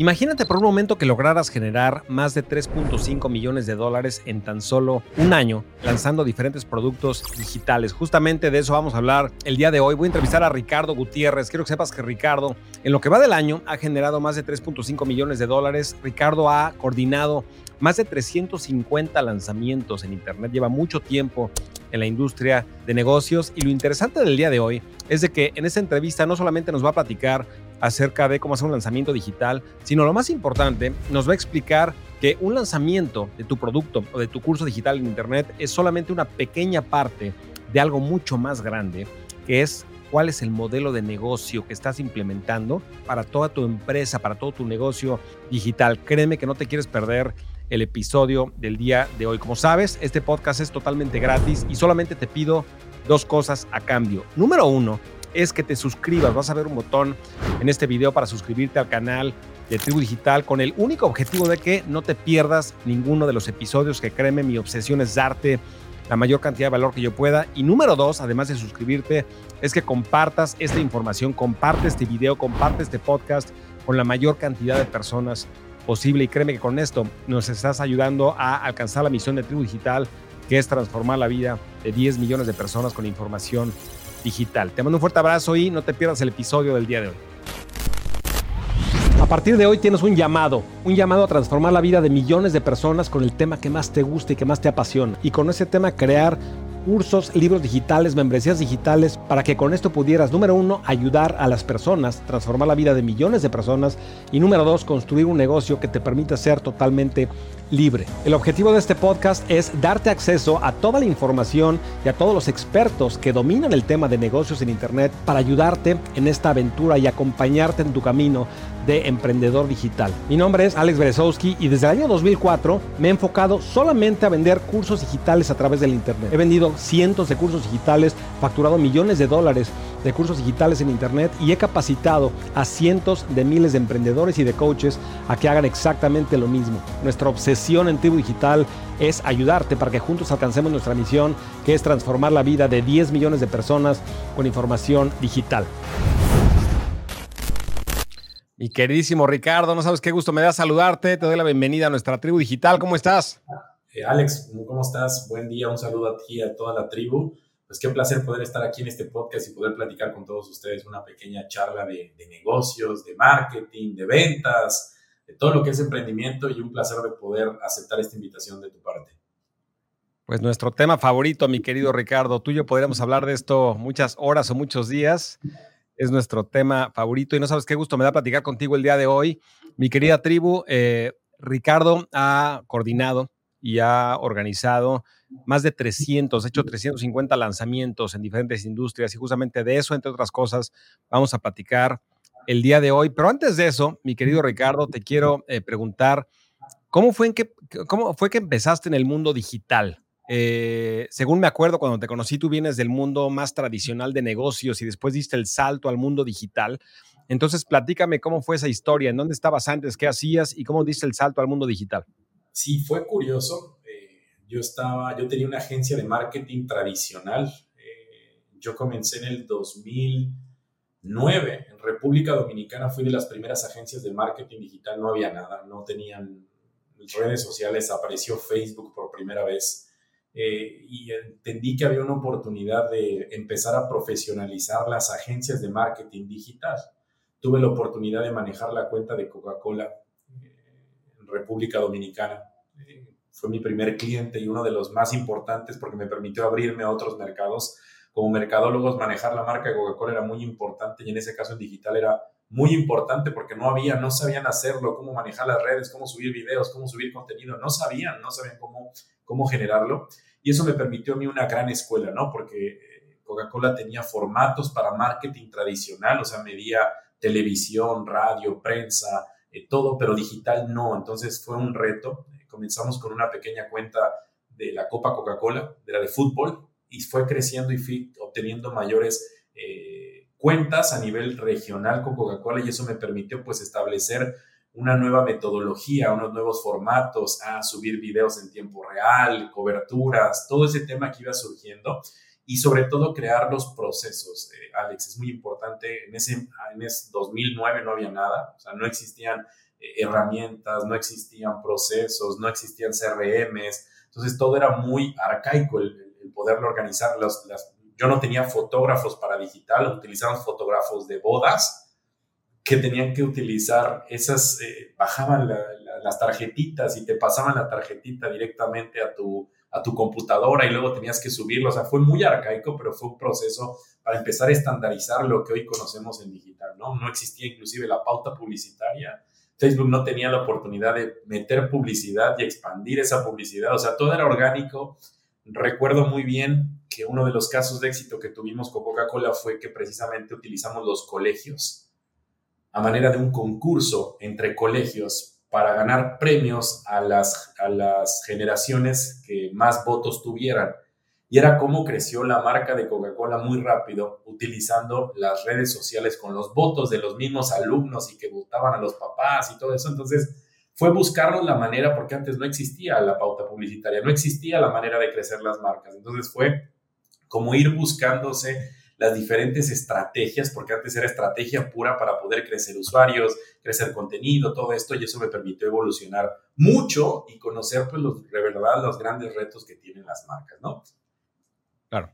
Imagínate por un momento que lograras generar más de 3.5 millones de dólares en tan solo un año lanzando diferentes productos digitales. Justamente de eso vamos a hablar el día de hoy. Voy a entrevistar a Ricardo Gutiérrez. Quiero que sepas que Ricardo, en lo que va del año, ha generado más de 3.5 millones de dólares. Ricardo ha coordinado más de 350 lanzamientos en Internet. Lleva mucho tiempo en la industria de negocios y lo interesante del día de hoy es de que en esta entrevista no solamente nos va a platicar acerca de cómo hacer un lanzamiento digital, sino lo más importante, nos va a explicar que un lanzamiento de tu producto o de tu curso digital en Internet es solamente una pequeña parte de algo mucho más grande, que es cuál es el modelo de negocio que estás implementando para toda tu empresa, para todo tu negocio digital. Créeme que no te quieres perder el episodio del día de hoy. Como sabes, este podcast es totalmente gratis y solamente te pido dos cosas a cambio. Número uno, es que te suscribas. Vas a ver un botón en este video para suscribirte al canal de Tribu Digital con el único objetivo de que no te pierdas ninguno de los episodios que créeme, mi obsesión es darte la mayor cantidad de valor que yo pueda. Y número dos, además de suscribirte, es que compartas esta información, comparte este video, comparte este podcast con la mayor cantidad de personas posible. Y créeme que con esto nos estás ayudando a alcanzar la misión de Tribu Digital, que es transformar la vida de 10 millones de personas con información digital. Te mando un fuerte abrazo y no te pierdas el episodio del día de hoy. A partir de hoy tienes un llamado, un llamado a transformar la vida de millones de personas con el tema que más te gusta y que más te apasiona. Y con ese tema crear cursos, libros digitales, membresías digitales, para que con esto pudieras, número uno, ayudar a las personas, transformar la vida de millones de personas y número dos, construir un negocio que te permita ser totalmente libre. El objetivo de este podcast es darte acceso a toda la información y a todos los expertos que dominan el tema de negocios en Internet para ayudarte en esta aventura y acompañarte en tu camino de emprendedor digital. Mi nombre es Alex Berezowski y desde el año 2004 me he enfocado solamente a vender cursos digitales a través del Internet. He vendido cientos de cursos digitales, facturado millones de dólares de cursos digitales en Internet y he capacitado a cientos de miles de emprendedores y de coaches a que hagan exactamente lo mismo. Nuestra obsesión en Tribu Digital es ayudarte para que juntos alcancemos nuestra misión, que es transformar la vida de 10 millones de personas con información digital. Mi queridísimo Ricardo, no sabes qué gusto me da saludarte. Te doy la bienvenida a nuestra tribu digital. ¿Cómo estás? Eh, Alex, ¿cómo estás? Buen día, un saludo a ti y a toda la tribu. Pues qué placer poder estar aquí en este podcast y poder platicar con todos ustedes una pequeña charla de, de negocios, de marketing, de ventas, de todo lo que es emprendimiento y un placer de poder aceptar esta invitación de tu parte. Pues nuestro tema favorito, mi querido Ricardo, tú y yo podríamos hablar de esto muchas horas o muchos días es nuestro tema favorito y no sabes qué gusto me da platicar contigo el día de hoy. Mi querida tribu, eh, Ricardo ha coordinado y ha organizado más de 300, hecho 350 lanzamientos en diferentes industrias y justamente de eso, entre otras cosas, vamos a platicar el día de hoy. Pero antes de eso, mi querido Ricardo, te quiero eh, preguntar, ¿cómo fue, en que, ¿cómo fue que empezaste en el mundo digital? Eh, según me acuerdo, cuando te conocí, tú vienes del mundo más tradicional de negocios y después diste el salto al mundo digital. Entonces, platícame cómo fue esa historia, en dónde estabas antes, qué hacías y cómo diste el salto al mundo digital. Sí, fue curioso. Eh, yo estaba, yo tenía una agencia de marketing tradicional. Eh, yo comencé en el 2009 en República Dominicana. Fui de las primeras agencias de marketing digital. No había nada, no tenían redes sociales. Apareció Facebook por primera vez eh, y entendí que había una oportunidad de empezar a profesionalizar las agencias de marketing digital. Tuve la oportunidad de manejar la cuenta de Coca-Cola eh, en República Dominicana. Eh, fue mi primer cliente y uno de los más importantes porque me permitió abrirme a otros mercados. Como mercadólogos, manejar la marca de Coca-Cola era muy importante y en ese caso en digital era muy importante porque no había, no sabían hacerlo, cómo manejar las redes, cómo subir videos, cómo subir contenido, no sabían, no sabían cómo, cómo generarlo. Y eso me permitió a mí una gran escuela, ¿no? Porque eh, Coca-Cola tenía formatos para marketing tradicional, o sea, medía televisión, radio, prensa, eh, todo, pero digital no. Entonces fue un reto. comenzamos con una pequeña cuenta de la Copa Coca-Cola, de la de fútbol, y fue creciendo y fui obteniendo mayores eh, cuentas a nivel regional con Coca-Cola y eso me permitió pues establecer una nueva metodología, unos nuevos formatos, a subir videos en tiempo real, coberturas, todo ese tema que iba surgiendo. y sobre todo crear los procesos. Eh, Alex, es muy importante, en ese, en ese 2009 no había nada, o sea, no existían eh, herramientas, no existían procesos, no existían CRMs, entonces todo era muy arcaico el, poderlo organizar. Las, yo no tenía fotógrafos para digital, utilizaban fotógrafos de bodas que tenían que utilizar esas, eh, bajaban las tarjetitas y te pasaban la tarjetita directamente a tu, a tu computadora y luego tenías que subirlo. O sea, fue muy arcaico, pero fue un proceso para empezar a estandarizar lo que hoy conocemos en digital, ¿no? No existía inclusive la pauta publicitaria. Facebook no tenía la oportunidad de meter publicidad y expandir esa publicidad. O sea, todo era orgánico. Recuerdo muy bien que uno de los casos de éxito que tuvimos con Coca-Cola fue que precisamente utilizamos los colegios a manera de un concurso entre colegios para ganar premios a las, a las generaciones que más votos tuvieran. Y era cómo creció la marca de Coca-Cola muy rápido, utilizando las redes sociales con los votos de los mismos alumnos y que votaban a los papás y todo eso. Entonces, fue buscarnos la manera, porque antes no existía la pauta publicitaria, no existía la manera de crecer las marcas. Entonces, fue como ir buscándose las diferentes estrategias, porque antes era estrategia pura para poder crecer usuarios, crecer contenido, todo esto, y eso me permitió evolucionar mucho y conocer, pues, los, de verdad, los grandes retos que tienen las marcas, ¿no? Claro.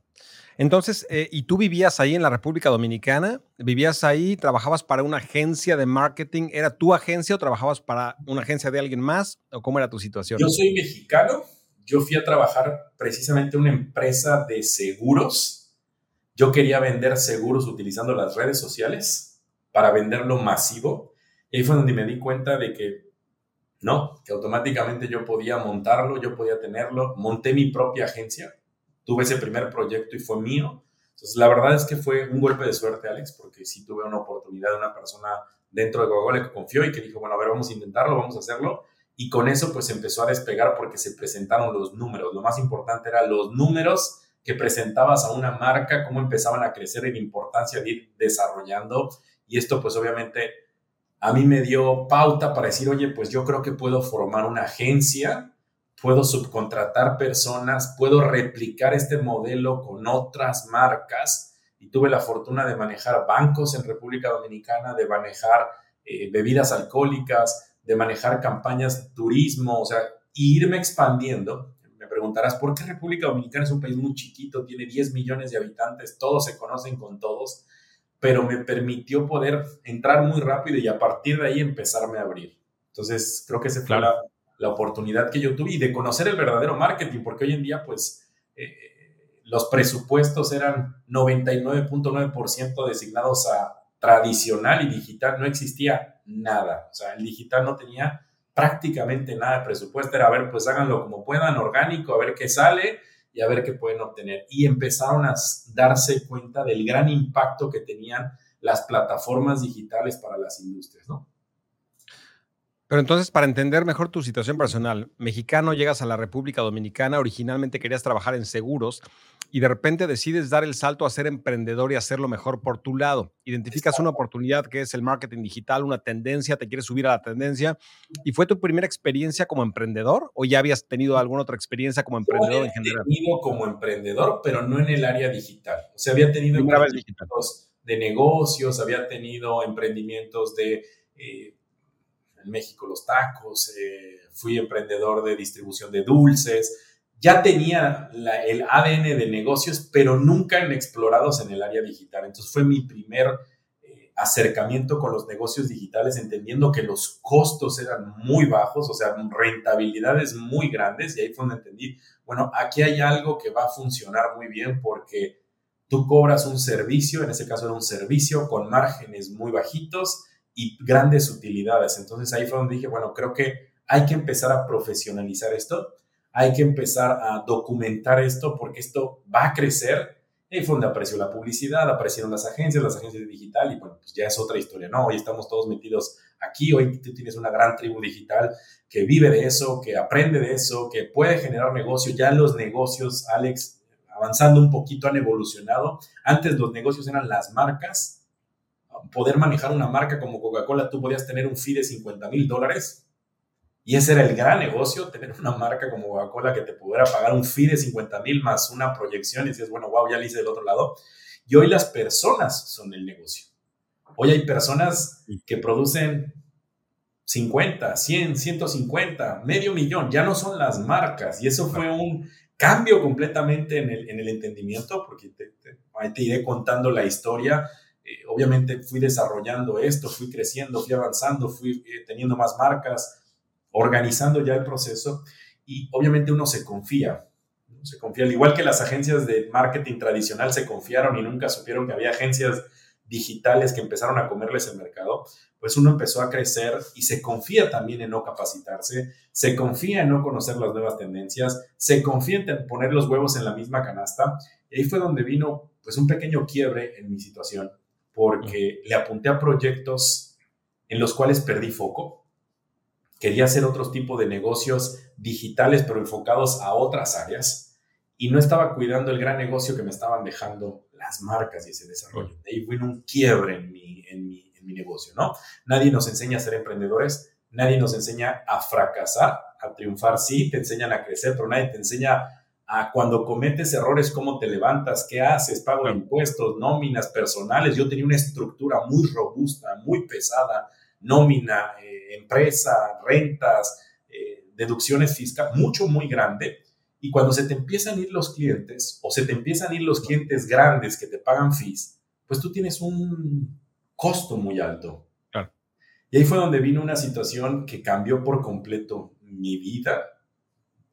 Entonces, eh, ¿y tú vivías ahí en la República Dominicana? ¿Vivías ahí? ¿Trabajabas para una agencia de marketing? ¿Era tu agencia o trabajabas para una agencia de alguien más? ¿O cómo era tu situación? Yo soy mexicano. Yo fui a trabajar precisamente en una empresa de seguros yo quería vender seguros utilizando las redes sociales para venderlo masivo. Y ahí fue donde me di cuenta de que no, que automáticamente yo podía montarlo, yo podía tenerlo. Monté mi propia agencia, tuve ese primer proyecto y fue mío. Entonces, la verdad es que fue un golpe de suerte, Alex, porque sí tuve una oportunidad de una persona dentro de Google que confió y que dijo, bueno, a ver, vamos a intentarlo, vamos a hacerlo. Y con eso, pues empezó a despegar porque se presentaron los números. Lo más importante eran los números que presentabas a una marca, cómo empezaban a crecer en importancia de ir desarrollando. Y esto pues obviamente a mí me dio pauta para decir, oye, pues yo creo que puedo formar una agencia, puedo subcontratar personas, puedo replicar este modelo con otras marcas. Y tuve la fortuna de manejar bancos en República Dominicana, de manejar eh, bebidas alcohólicas, de manejar campañas turismo, o sea, irme expandiendo preguntarás, ¿por qué República Dominicana es un país muy chiquito, tiene 10 millones de habitantes, todos se conocen con todos? Pero me permitió poder entrar muy rápido y a partir de ahí empezarme a abrir. Entonces, creo que esa fue la, oportunidad que yo tuve y de conocer el verdadero marketing, porque hoy en día, pues, eh, los presupuestos eran 99.9% designados a tradicional y digital, no existía nada. O sea, el digital no tenía prácticamente nada de presupuesto, era a ver, pues háganlo como puedan, orgánico, a ver qué sale y a ver qué pueden obtener. Y empezaron a darse cuenta del gran impacto que tenían las plataformas digitales para las industrias, ¿no? Pero entonces, para entender mejor tu situación personal, mexicano, llegas a la República Dominicana, originalmente querías trabajar en seguros y de repente decides dar el salto a ser emprendedor y hacerlo mejor por tu lado. Identificas una oportunidad que es el marketing digital, una tendencia, te quieres subir a la tendencia. ¿Y fue tu primera experiencia como emprendedor o ya habías tenido alguna otra experiencia como emprendedor en general? tenido como emprendedor, pero no en el área digital. O sea, había tenido emprendimientos de negocios, había tenido emprendimientos de... Eh, en México los tacos, eh, fui emprendedor de distribución de dulces, ya tenía el ADN de negocios, pero nunca en explorados en el área digital. Entonces fue mi primer eh, acercamiento con los negocios digitales, entendiendo que los costos eran muy bajos, o sea, rentabilidades muy grandes, y ahí fue donde entendí, bueno, aquí hay algo que va a funcionar muy bien porque tú cobras un servicio, en ese caso era un servicio con márgenes muy bajitos y grandes utilidades. Entonces ahí fue donde dije, bueno, creo que hay que empezar a profesionalizar esto hay que empezar a documentar esto porque esto va a crecer. Y fue donde apareció la publicidad, aparecieron las agencias, las agencias de digital y bueno, pues ya es otra historia, ¿no? Hoy estamos todos metidos aquí, hoy tú tienes una gran tribu digital que vive de eso, que aprende de eso, que puede generar negocio. Ya los negocios, Alex, avanzando un poquito, han evolucionado. Antes los negocios eran las marcas. Poder manejar una marca como Coca-Cola, tú podías tener un fee de 50 mil dólares Y ese era el gran negocio, tener una marca como Coca-Cola que te pudiera pagar un fee de 50 mil más una proyección y dices, bueno, wow, ya lo hice del otro lado. Y hoy las personas son el negocio. Hoy hay personas que producen 50, 100, 150, medio millón, ya no son las marcas. Y eso fue un cambio completamente en el, en el entendimiento, porque te, ahí te iré contando la historia. Eh, obviamente fui desarrollando esto, fui creciendo, fui avanzando, fui eh, teniendo más marcas, organizando ya el proceso y obviamente uno se confía. Se confía, al igual que las agencias de marketing tradicional se confiaron y nunca supieron que había agencias digitales que empezaron a comerles el mercado, pues uno empezó a crecer y se confía también en no capacitarse, se confía en no conocer las nuevas tendencias, se confía en poner los huevos en la misma canasta. Y ahí fue donde vino pues un pequeño quiebre en mi situación, porque le apunté a proyectos en los cuales perdí foco. Quería hacer otro tipo de negocios digitales, pero enfocados a otras áreas. Y no estaba cuidando el gran negocio que me estaban dejando las marcas y ese desarrollo. De ahí vino un quiebre en mi, en mi, en mi negocio, ¿no? Nadie nos enseña a ser emprendedores, nadie nos enseña a fracasar, a triunfar, sí, te enseñan a crecer, pero nadie te enseña a cuando cometes errores, cómo te levantas, qué haces, pago de impuestos, nóminas personales. Yo tenía una estructura muy robusta, muy pesada, nómina, eh, empresa, rentas, eh, deducciones fiscales, mucho, muy grande. Y cuando se te empiezan a ir los clientes o se te empiezan a ir los clientes grandes que te pagan fees, pues tú tienes un costo muy alto. Y ahí fue donde vino una situación que cambió por completo mi vida.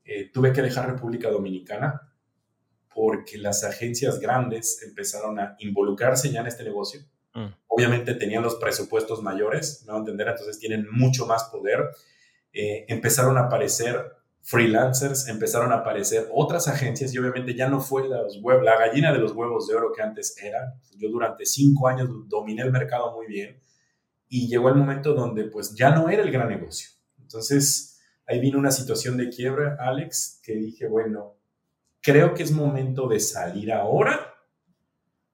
Eh, tuve que dejar República Dominicana porque las agencias grandes empezaron a involucrarse ya en este negocio. Mm. Obviamente tenían los presupuestos mayores, a entender, entonces tienen mucho más poder. Eh, empezaron a aparecer freelancers, empezaron a aparecer otras agencias y obviamente ya no fue los la gallina de los huevos de oro que antes era. Yo durante cinco años dominé el mercado muy bien y llegó el momento donde pues ya no era el gran negocio. Entonces ahí vino una situación de quiebra, Alex, que dije, bueno, creo que es momento de salir ahora,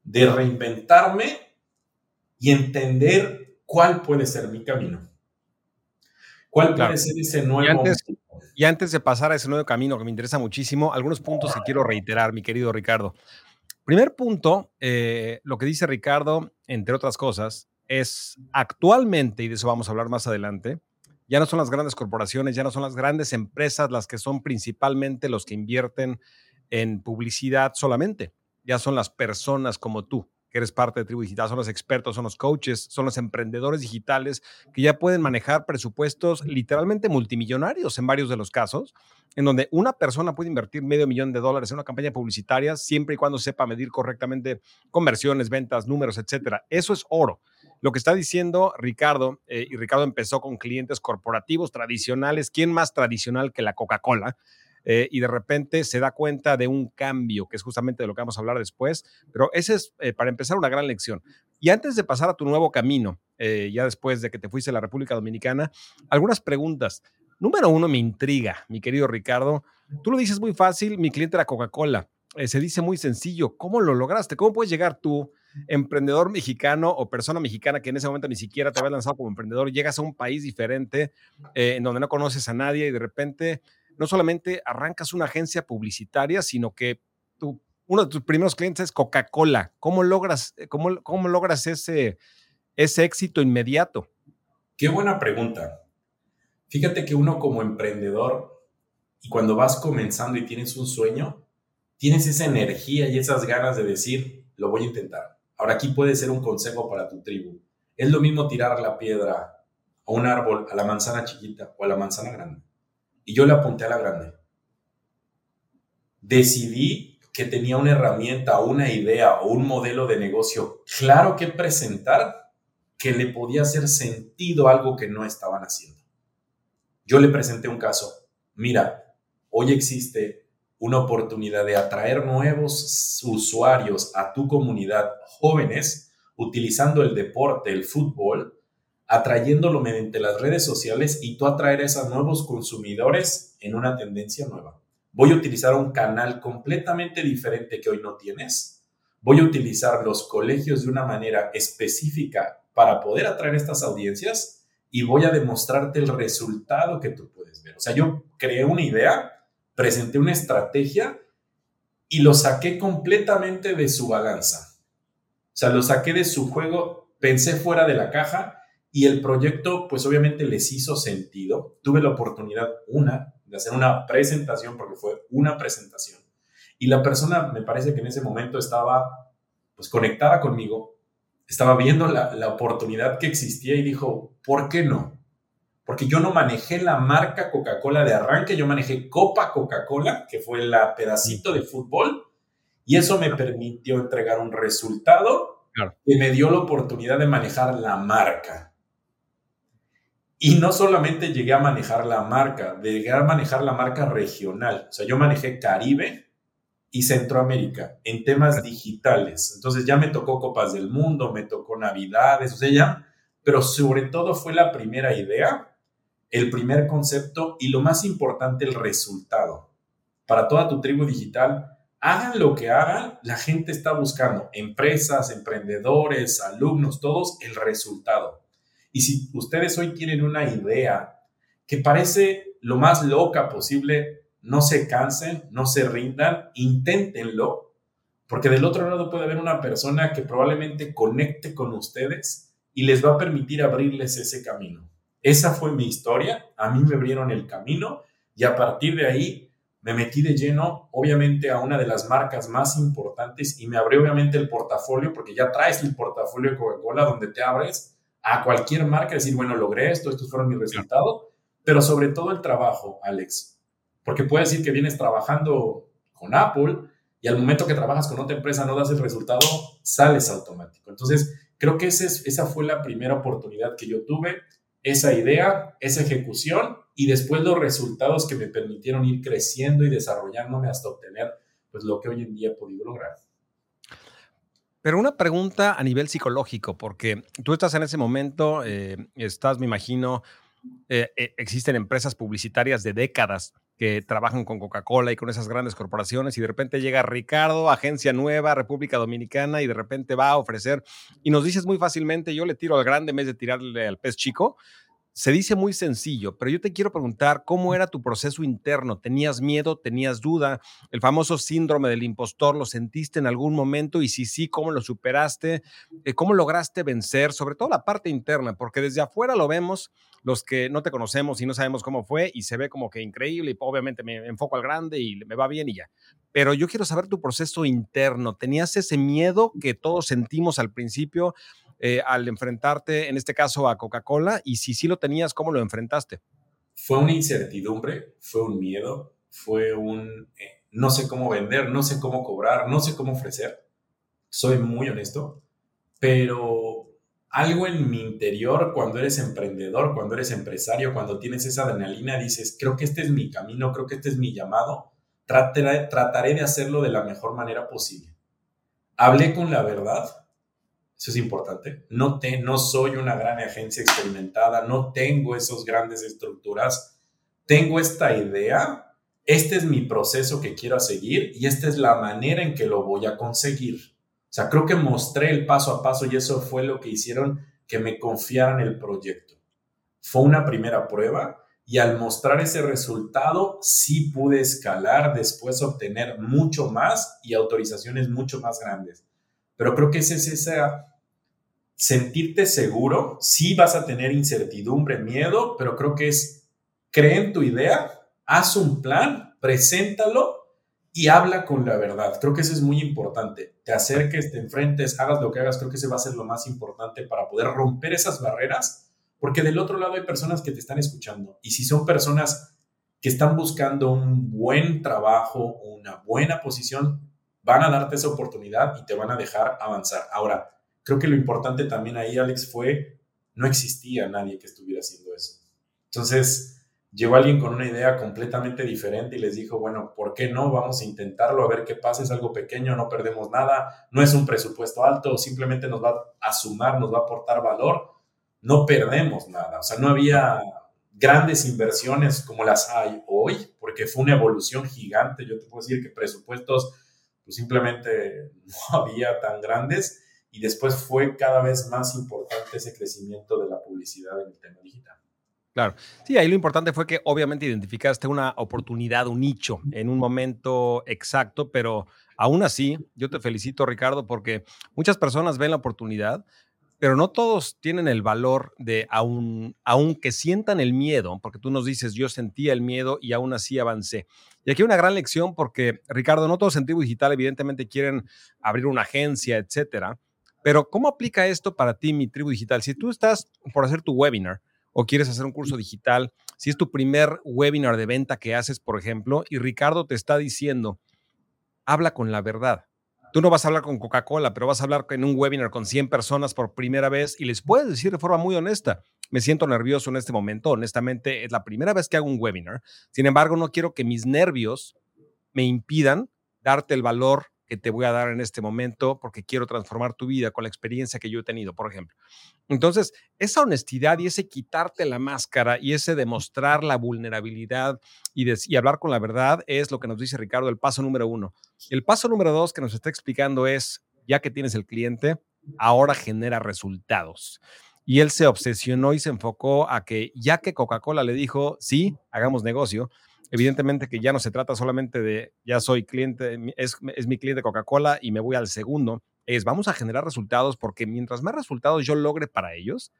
de reinventarme y entender cuál puede ser mi camino. ¿Cuál puede ser ese nuevo y antes de pasar a ese nuevo camino que me interesa muchísimo, algunos puntos que quiero reiterar, mi querido Ricardo. Primer punto, eh, lo que dice Ricardo, entre otras cosas, es actualmente, y de eso vamos a hablar más adelante, ya no son las grandes corporaciones, ya no son las grandes empresas las que son principalmente los que invierten en publicidad solamente, ya son las personas como tú que eres parte de Tribu Digital, son los expertos, son los coaches, son los emprendedores digitales que ya pueden manejar presupuestos literalmente multimillonarios en varios de los casos, en donde una persona puede invertir medio millón de dólares en una campaña publicitaria siempre y cuando sepa medir correctamente conversiones, ventas, números, etcétera. Eso es oro. Lo que está diciendo Ricardo, eh, y Ricardo empezó con clientes corporativos tradicionales, ¿quién más tradicional que la Coca-Cola? Eh, y de repente se da cuenta de un cambio, que es justamente de lo que vamos a hablar después. Pero ese es, eh, para empezar, una gran lección. Y antes de pasar a tu nuevo camino, ya después de que te fuiste a la República Dominicana, algunas preguntas. Número uno, me intriga, mi querido Ricardo. Tú lo dices muy fácil, mi cliente era Coca-Cola. se dice muy sencillo. ¿Cómo lo lograste? ¿Cómo puedes llegar tú, emprendedor mexicano o persona mexicana que en ese momento ni siquiera te había lanzado como emprendedor, llegas a un país diferente en donde no conoces a nadie y de repente no solamente arrancas una agencia publicitaria, sino que uno de tus primeros clientes es Coca-Cola. ¿Cómo logras, eh, cómo, cómo logras ese, ese éxito inmediato? Qué buena pregunta. Fíjate que uno como emprendedor y cuando vas comenzando y tienes un sueño, tienes esa energía y esas ganas de decir, lo voy a intentar. Ahora aquí puede ser un consejo para tu tribu. Es lo mismo tirar la piedra a un árbol, a la manzana chiquita o a la manzana grande y yo le apunté a la grande. Decidí que tenía una herramienta, una idea o un modelo de negocio claro que presentar que le podía hacer sentido algo que no estaban haciendo. Yo le presenté un caso. Mira, hoy existe una oportunidad de atraer nuevos usuarios a tu comunidad jóvenes utilizando el deporte, el fútbol, atrayéndolo mediante las redes sociales y tú atraer a esos nuevos consumidores en una tendencia nueva. Voy a utilizar un canal completamente diferente que hoy no tienes. Voy a utilizar los colegios de una manera específica para poder atraer estas audiencias y voy a demostrarte el resultado que tú puedes ver. O sea, yo creé una idea, presenté una estrategia y lo saqué completamente de su balanza. O sea, lo saqué de su juego, pensé fuera de la caja y el proyecto, pues obviamente les hizo sentido. Tuve la oportunidad, una, de hacer una presentación, porque fue una presentación. Y la persona, me parece que en ese momento estaba, pues, conectada conmigo, estaba viendo la, la oportunidad que existía y dijo, ¿por qué no? Porque yo no manejé la marca Coca-Cola de arranque, yo manejé Copa Coca-Cola, que fue el pedacito de fútbol, y eso me permitió entregar un resultado que me dio la oportunidad de manejar la marca. Y no solamente llegué a manejar la marca, llegué a manejar la marca regional. O sea, yo manejé Caribe y Centroamérica en temas digitales. Entonces ya me tocó Copas del Mundo, me tocó Navidades, o sea, ya, pero sobre todo fue la primera idea, el primer concepto y lo más importante, el resultado. Para toda tu tribu digital, hagan lo que hagan, la gente está buscando, empresas, emprendedores, alumnos, todos, el resultado. Y si ustedes hoy tienen una idea que parece lo más loca posible, no se cansen, no se rindan, inténtenlo, porque del otro lado puede haber una persona que probablemente conecte con ustedes y les va a permitir abrirles ese camino. Esa fue mi historia, a mí me abrieron el camino y a partir de ahí me metí de lleno, obviamente, a una de las marcas más importantes y me abrió obviamente el portafolio, porque ya traes el portafolio de Coca-Cola donde te abres a cualquier marca, decir, bueno, logré esto, estos fueron mis resultados, pero sobre todo el trabajo, Alex. Porque puedes decir que vienes trabajando con Apple y al momento que trabajas con otra empresa no das el resultado, sales automático. Entonces, creo que esa, es, esa fue la primera oportunidad que yo tuve, esa idea, esa ejecución y después los resultados que me permitieron ir creciendo y desarrollándome hasta obtener pues lo que hoy en día he podido lograr. Pero una pregunta a nivel psicológico, porque tú estás en ese momento, eh, estás, me imagino, eh, eh, existen empresas publicitarias de décadas que trabajan con Coca-Cola y con esas grandes corporaciones y de repente llega Ricardo, agencia nueva, República Dominicana y de repente va a ofrecer y nos dices muy fácilmente, yo le tiro al grande en vez de tirarle al pez chico, se dice muy sencillo, pero yo te quiero preguntar cómo era tu proceso interno. ¿Tenías miedo? ¿Tenías duda? ¿El famoso síndrome del impostor lo sentiste en algún momento? Y si sí, ¿cómo lo superaste? Eh, ¿Cómo lograste vencer? Sobre todo la parte interna, porque desde afuera lo vemos, los que no te conocemos y no sabemos cómo fue, y se ve como que increíble, y obviamente me enfoco al grande y me va bien y ya. Pero yo quiero saber tu proceso interno. ¿Tenías ese miedo que todos sentimos al principio? Eh, al enfrentarte, en este caso, a Coca-Cola? Y si sí lo tenías, ¿cómo lo enfrentaste? Fue una incertidumbre, fue un miedo, fue un eh, no sé cómo vender, no sé cómo cobrar, no sé cómo ofrecer. Soy muy honesto, pero algo en mi interior, cuando eres emprendedor, cuando eres empresario, cuando tienes esa adrenalina, dices, creo que este es mi camino, creo que este es mi llamado, trataré, trataré de hacerlo de la mejor manera posible. Hablé con la verdad, eso es importante. No, te, no soy una gran agencia experimentada, no tengo esas grandes estructuras. Tengo esta idea, este es mi proceso que quiero seguir y esta es la manera en que lo voy a conseguir. O sea, creo que mostré el paso a paso y eso fue lo que hicieron que me confiaran el proyecto. Fue una primera prueba y al mostrar ese resultado sí pude escalar, después obtener mucho más y autorizaciones mucho más grandes. Pero creo que ese es esa sentirte seguro, sí vas a tener incertidumbre, miedo, pero creo que es, cree en tu idea, haz un plan, preséntalo y habla con la verdad. Creo que eso es muy importante. Te acerques, te enfrentes, hagas lo que hagas, creo que ese va a ser lo más importante para poder romper esas barreras, porque del otro lado hay personas que te están escuchando y si son personas que están buscando un buen trabajo, una buena posición, van a darte esa oportunidad y te van a dejar avanzar. Ahora, Creo que lo importante también ahí, Alex, fue, no existía nadie que estuviera haciendo eso. Entonces, llegó alguien con una idea completamente diferente y les dijo, bueno, ¿por qué no? Vamos a intentarlo, a ver qué pasa, es algo pequeño, no perdemos nada, no es un presupuesto alto, simplemente nos va a sumar, nos va a aportar valor, no perdemos nada. O sea, no había grandes inversiones como las hay hoy, porque fue una evolución gigante. Yo te puedo decir que presupuestos pues simplemente no había tan grandes y después fue cada vez más importante ese crecimiento de la publicidad en el tema digital. Claro. Sí, ahí lo importante fue que obviamente identificaste una oportunidad, un nicho en un momento exacto, pero aún así, yo te felicito, Ricardo, porque muchas personas ven la oportunidad, pero no todos tienen el valor de, aun, aunque sientan el miedo, porque tú nos dices, yo sentía el miedo y aún así avancé. Y aquí una gran lección porque, Ricardo, no todos en Tribu Digital evidentemente quieren abrir una agencia, etcétera, pero ¿cómo aplica esto para ti, mi Tribu Digital? Si tú estás por hacer tu webinar, o quieres hacer un curso digital, si es tu primer webinar de venta que haces, por ejemplo, y Ricardo te está diciendo, habla con la verdad. Tú no vas a hablar con Coca-Cola, pero vas a hablar en un webinar con 100 personas por primera vez y les puedes decir de forma muy honesta, me siento nervioso en este momento, honestamente es la primera vez que hago un webinar, sin embargo no quiero que mis nervios me impidan darte el valor que te voy a dar en este momento porque quiero transformar tu vida con la experiencia que yo he tenido, por ejemplo. Entonces, esa honestidad y ese quitarte la máscara y ese demostrar la vulnerabilidad y, y hablar con la verdad es lo que nos dice Ricardo, el paso número uno. El paso número dos que nos está explicando es, ya que tienes el cliente, ahora genera resultados. Y él se obsesionó y se enfocó a que ya que Coca-Cola le dijo, sí, hagamos negocio, Evidentemente que ya no se trata solamente de ya soy cliente, es, es mi cliente Coca-Cola y me voy al segundo, es vamos a generar resultados porque mientras más resultados yo logre para ellos,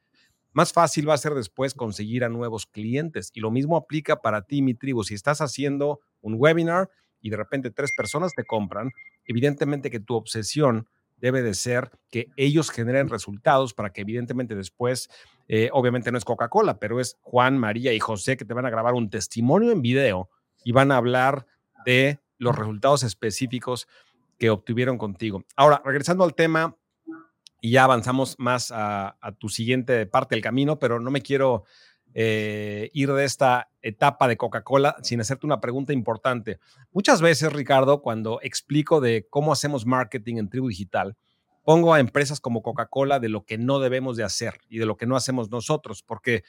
más fácil va a ser después conseguir a nuevos clientes. Y lo mismo aplica para ti, mi tribu. Si estás haciendo un webinar y de repente tres personas te compran, evidentemente que tu obsesión debe de ser que ellos generen resultados para que evidentemente después, eh, obviamente no es Coca-Cola, pero es Juan, María y José que te van a grabar un testimonio en video y van a hablar de los resultados específicos que obtuvieron contigo. Ahora, regresando al tema, y ya avanzamos más a, tu siguiente parte del camino, pero no me quiero eh, ir de esta etapa de Coca-Cola sin hacerte una pregunta importante. Muchas veces, Ricardo, cuando explico de cómo hacemos marketing en Tribu Digital, pongo a empresas como Coca-Cola de lo que no debemos de hacer y de lo que no hacemos nosotros, porque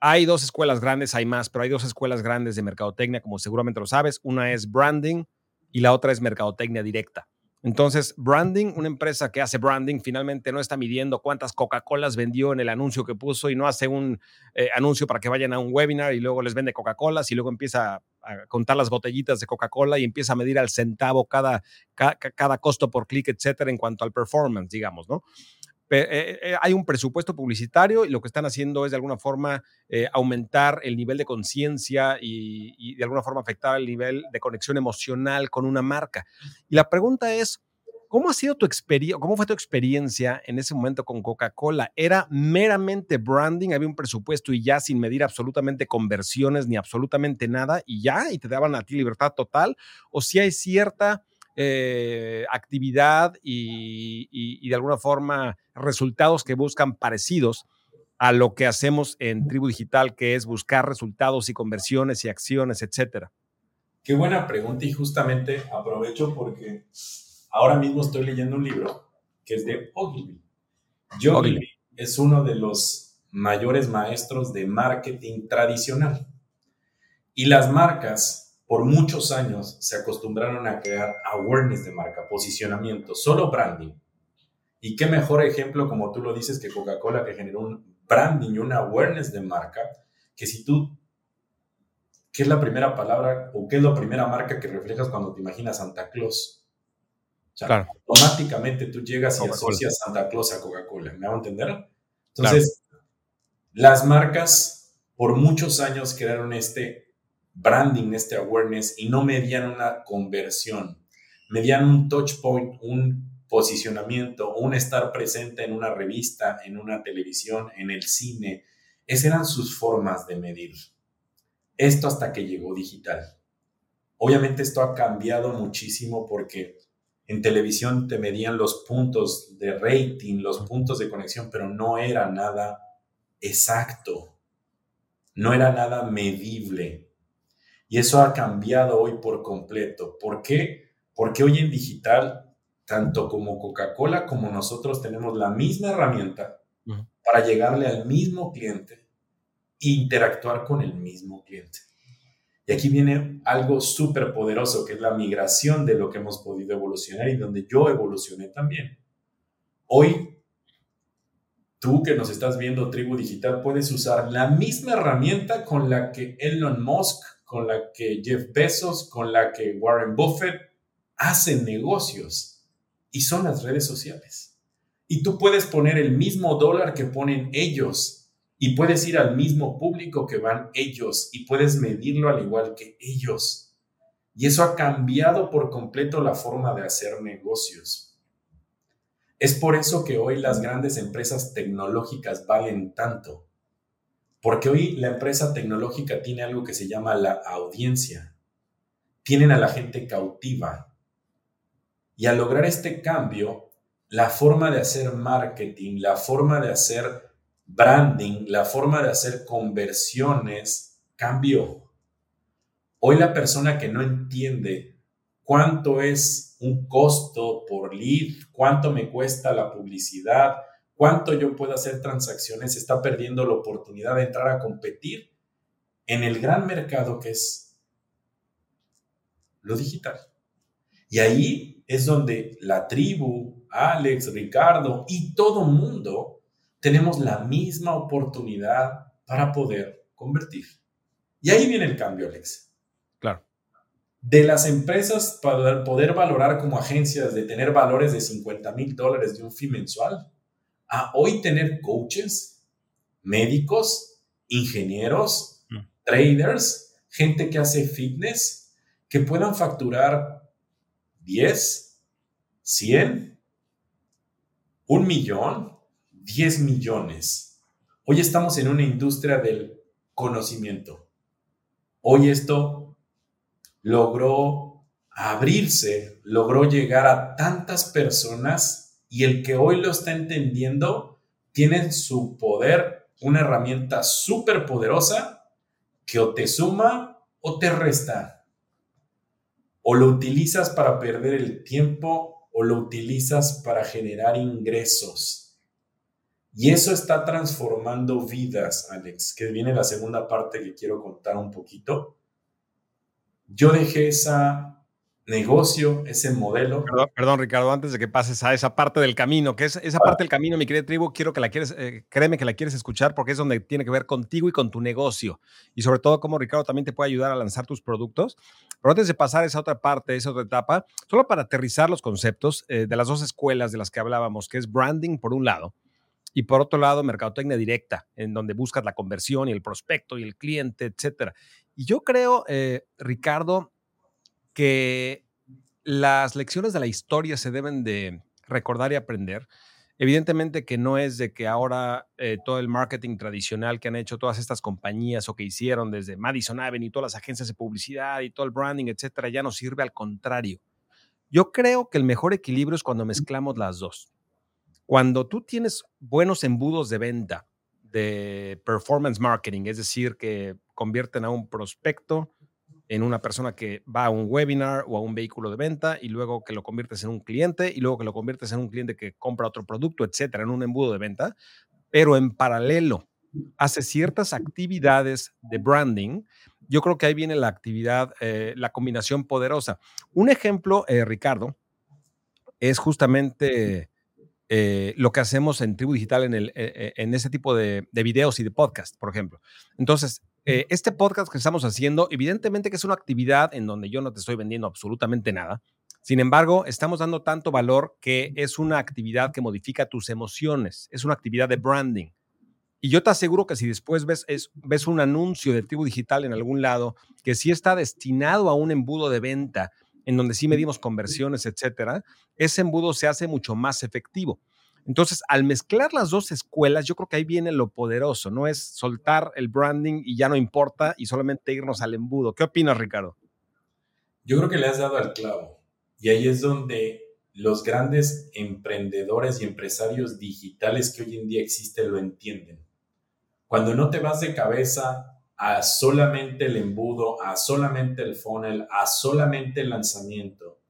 hay dos escuelas grandes, hay más, pero hay dos escuelas grandes de mercadotecnia, como seguramente lo sabes. Una es branding y la otra es mercadotecnia directa. Entonces, branding, una empresa que hace branding, finalmente no está midiendo cuántas Coca-Colas vendió en el anuncio que puso y no hace un eh, anuncio para que vayan a un webinar y luego les vende Coca-Colas y luego empieza a contar las botellitas de Coca-Cola y empieza a medir al centavo cada, cada, costo por clic, etcétera, en cuanto al performance, digamos, ¿no? Eh, eh, hay un presupuesto publicitario y lo que están haciendo es de alguna forma aumentar el nivel de conciencia y, y, de alguna forma afectar el nivel de conexión emocional con una marca. Y la pregunta es, ¿cómo ha sido tu experiencia, cómo fue tu experiencia en ese momento con Coca-Cola? ¿Era meramente branding? ¿Había un presupuesto y ya sin medir absolutamente conversiones ni absolutamente nada y ya? ¿Y te daban a ti libertad total? ¿O si hay cierta eh, actividad y, de alguna forma resultados que buscan parecidos a lo que hacemos en Tribu Digital, que es buscar resultados y conversiones y acciones, etcétera? Qué buena pregunta y justamente aprovecho porque ahora mismo estoy leyendo un libro que es de Ogilvy. Ogilvy es uno de los mayores maestros de marketing tradicional. Y las marcas por muchos años se acostumbraron a crear awareness de marca, posicionamiento, solo branding. Y qué mejor ejemplo, como tú lo dices, que Coca-Cola, que generó un branding y un awareness de marca, que si tú, ¿qué es la primera palabra o qué es la primera marca que reflejas cuando te imaginas Santa Claus? claro. automáticamente tú llegas y asocias Santa Claus a Coca-Cola. ¿Me hago entender? Entonces, las marcas por muchos años crearon este branding, este awareness, y no medían una conversión, medían un touch point, un posicionamiento, un estar presente en una revista, en una televisión, en el cine. Esas eran sus formas de medir. Esto hasta que llegó digital. Obviamente esto ha cambiado muchísimo porque en televisión te medían los puntos de rating, los puntos de conexión, pero no era nada exacto, no era nada medible. Y eso ha cambiado hoy por completo. ¿Por qué? Porque hoy en digital, tanto como Coca-Cola como nosotros tenemos la misma herramienta para llegarle al mismo cliente e interactuar con el mismo cliente. Y aquí viene algo súper poderoso, que es la migración de lo que hemos podido evolucionar y donde yo evolucioné también. Hoy, tú que nos estás viendo, Tribu Digital, puedes usar la misma herramienta con la que Elon Musk, con la que Jeff Bezos, con la que Warren Buffett hacen negocios. Y son las redes sociales. Y tú puedes poner el mismo dólar que ponen ellos y puedes ir al mismo público que van ellos y puedes medirlo al igual que ellos. Y eso ha cambiado por completo la forma de hacer negocios. Es por eso que hoy las grandes empresas tecnológicas valen tanto. Porque hoy la empresa tecnológica tiene algo que se llama la audiencia. Tienen a la gente cautiva. Y al lograr este cambio, la forma de hacer marketing, la forma de hacer branding, la forma de hacer conversiones cambió. Hoy la persona que no entiende cuánto es un costo por lead, cuánto me cuesta la publicidad, cuánto yo puedo hacer transacciones, está perdiendo la oportunidad de entrar a competir en el gran mercado que es lo digital. Y ahí es donde la tribu, Alex, Ricardo y todo mundo tenemos la misma oportunidad para poder convertir. Y ahí viene el cambio, Alex de las empresas para poder valorar como agencias, de tener valores de 50 mil dólares de un fee mensual, a hoy tener coaches, médicos, ingenieros, mm. traders, gente que hace fitness, que puedan facturar 10, 100, un millón, 10 millones. Hoy estamos en una industria del conocimiento. Hoy esto logró abrirse, logró llegar a tantas personas y el que hoy lo está entendiendo tiene su poder, una herramienta súper poderosa que o te suma o te resta. O lo utilizas para perder el tiempo o lo utilizas para generar ingresos. Y eso está transformando vidas, Alex, que viene la segunda parte que quiero contar un poquito yo dejé ese negocio, ese modelo. Perdón, Ricardo, antes de que pases a esa parte del camino, que es esa parte del camino, mi querida tribu, quiero que la quieres, eh, créeme que la quieres escuchar porque es donde tiene que ver contigo y con tu negocio. Y sobre todo cómo Ricardo también te puede ayudar a lanzar tus productos. Pero antes de pasar a esa otra parte, esa otra etapa, solo para aterrizar los conceptos eh, de las dos escuelas de las que hablábamos, que es branding por un lado, y por otro lado, mercadotecnia directa, en donde buscas la conversión y el prospecto y el cliente, etcétera. Y yo creo, eh, Ricardo, que las lecciones de la historia se deben de recordar y aprender. Evidentemente que no es de que ahora eh, todo el marketing tradicional que han hecho todas estas compañías o que hicieron desde Madison Avenue, todas las agencias de publicidad y todo el branding, etcétera, ya no sirve. Al contrario, yo creo que el mejor equilibrio es cuando mezclamos las dos. Cuando tú tienes buenos embudos de venta, de performance marketing, es decir, que convierten a un prospecto en una persona que va a un webinar o a un vehículo de venta y luego que lo conviertes en un cliente y luego que lo conviertes en un cliente que compra otro producto, etcétera, en un embudo de venta, pero en paralelo hace ciertas actividades de branding. Yo creo que ahí viene la actividad, eh, la combinación poderosa. Un ejemplo, eh, Ricardo, es justamente eh, lo que hacemos en Tribu Digital en, el, en ese tipo de, videos y de podcast, por ejemplo. Entonces, este podcast que estamos haciendo, evidentemente que es una actividad en donde yo no te estoy vendiendo absolutamente nada. Sin embargo, estamos dando tanto valor que es una actividad que modifica tus emociones, es una actividad de branding. Y yo te aseguro que si después ves, ves un anuncio de Tribu Digital en algún lado que sí está destinado a un embudo de venta, en donde sí medimos conversiones, etcétera, ese embudo se hace mucho más efectivo. Entonces, al mezclar las dos escuelas, yo creo que ahí viene lo poderoso, no es soltar el branding y ya no importa y solamente irnos al embudo. ¿Qué opinas, Ricardo? Yo creo que le has dado al clavo. Y ahí es donde los grandes emprendedores y empresarios digitales que hoy en día existen lo entienden. Cuando no te vas de cabeza a solamente el embudo, a solamente el funnel, a solamente el lanzamiento.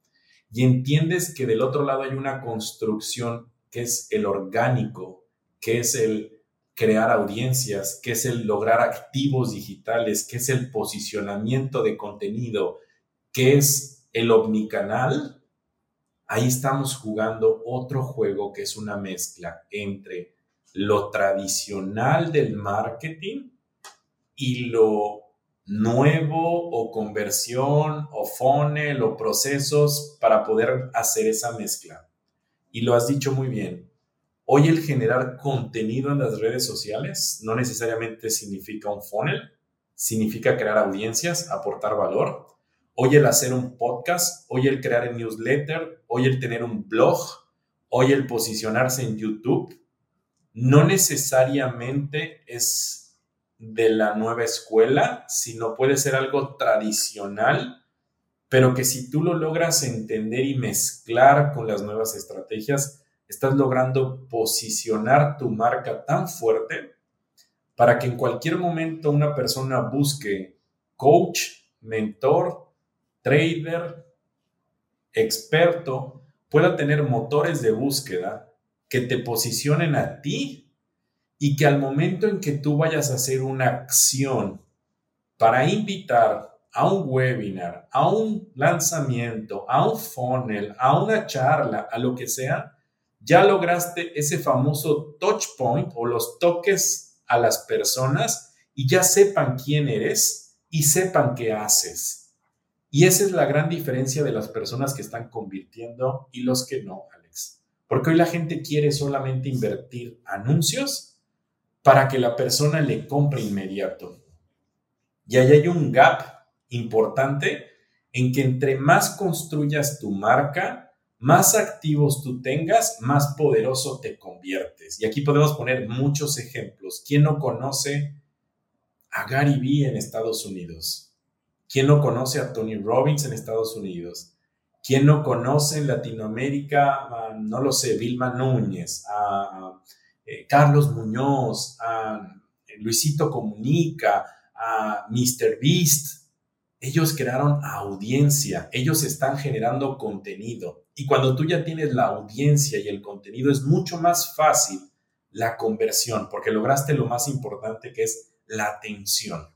Y entiendes que del otro lado hay una construcción que es el orgánico, que es el crear audiencias, que es el lograr activos digitales, que es el posicionamiento de contenido, que es el omnicanal, ahí estamos jugando otro juego que es una mezcla entre lo tradicional del marketing y lo nuevo o conversión o funnel o procesos para poder hacer esa mezcla. Y lo has dicho muy bien. Hoy el generar contenido en las redes sociales no necesariamente significa un funnel, significa crear audiencias, aportar valor. Hoy el hacer un podcast, hoy el crear un newsletter, hoy el tener un blog, hoy el posicionarse en YouTube, no necesariamente es de la nueva escuela, sino puede ser algo tradicional, pero que si tú lo logras entender y mezclar con las nuevas estrategias, estás logrando posicionar tu marca tan fuerte para que en cualquier momento una persona busque coach, mentor, trader, experto, pueda tener motores de búsqueda que te posicionen a ti y que al momento en que tú vayas a hacer una acción para invitar a un webinar, a un lanzamiento, a un funnel, a una charla, a lo que sea, ya lograste ese famoso touch point o los toques a las personas y ya sepan quién eres y sepan qué haces. Y esa es la gran diferencia de las personas que están convirtiendo y los que no, Alex. Porque hoy la gente quiere solamente invertir anuncios para que la persona le compre inmediato. Y ahí hay un gap importante en que entre más construyas tu marca, más activos tú tengas, más poderoso te conviertes. Y aquí podemos poner muchos ejemplos. ¿Quién no conoce a Gary Vee en Estados Unidos? ¿Quién no conoce a Tony Robbins en Estados Unidos? ¿Quién no conoce en Latinoamérica, no lo sé, Vilma Núñez, a eh, Carlos Muñoz, a eh, Luisito Comunica, a Mr. Beast. Ellos crearon audiencia, ellos están generando contenido. Y cuando tú ya tienes la audiencia y el contenido, es mucho más fácil la conversión, porque lograste lo más importante que es la atención.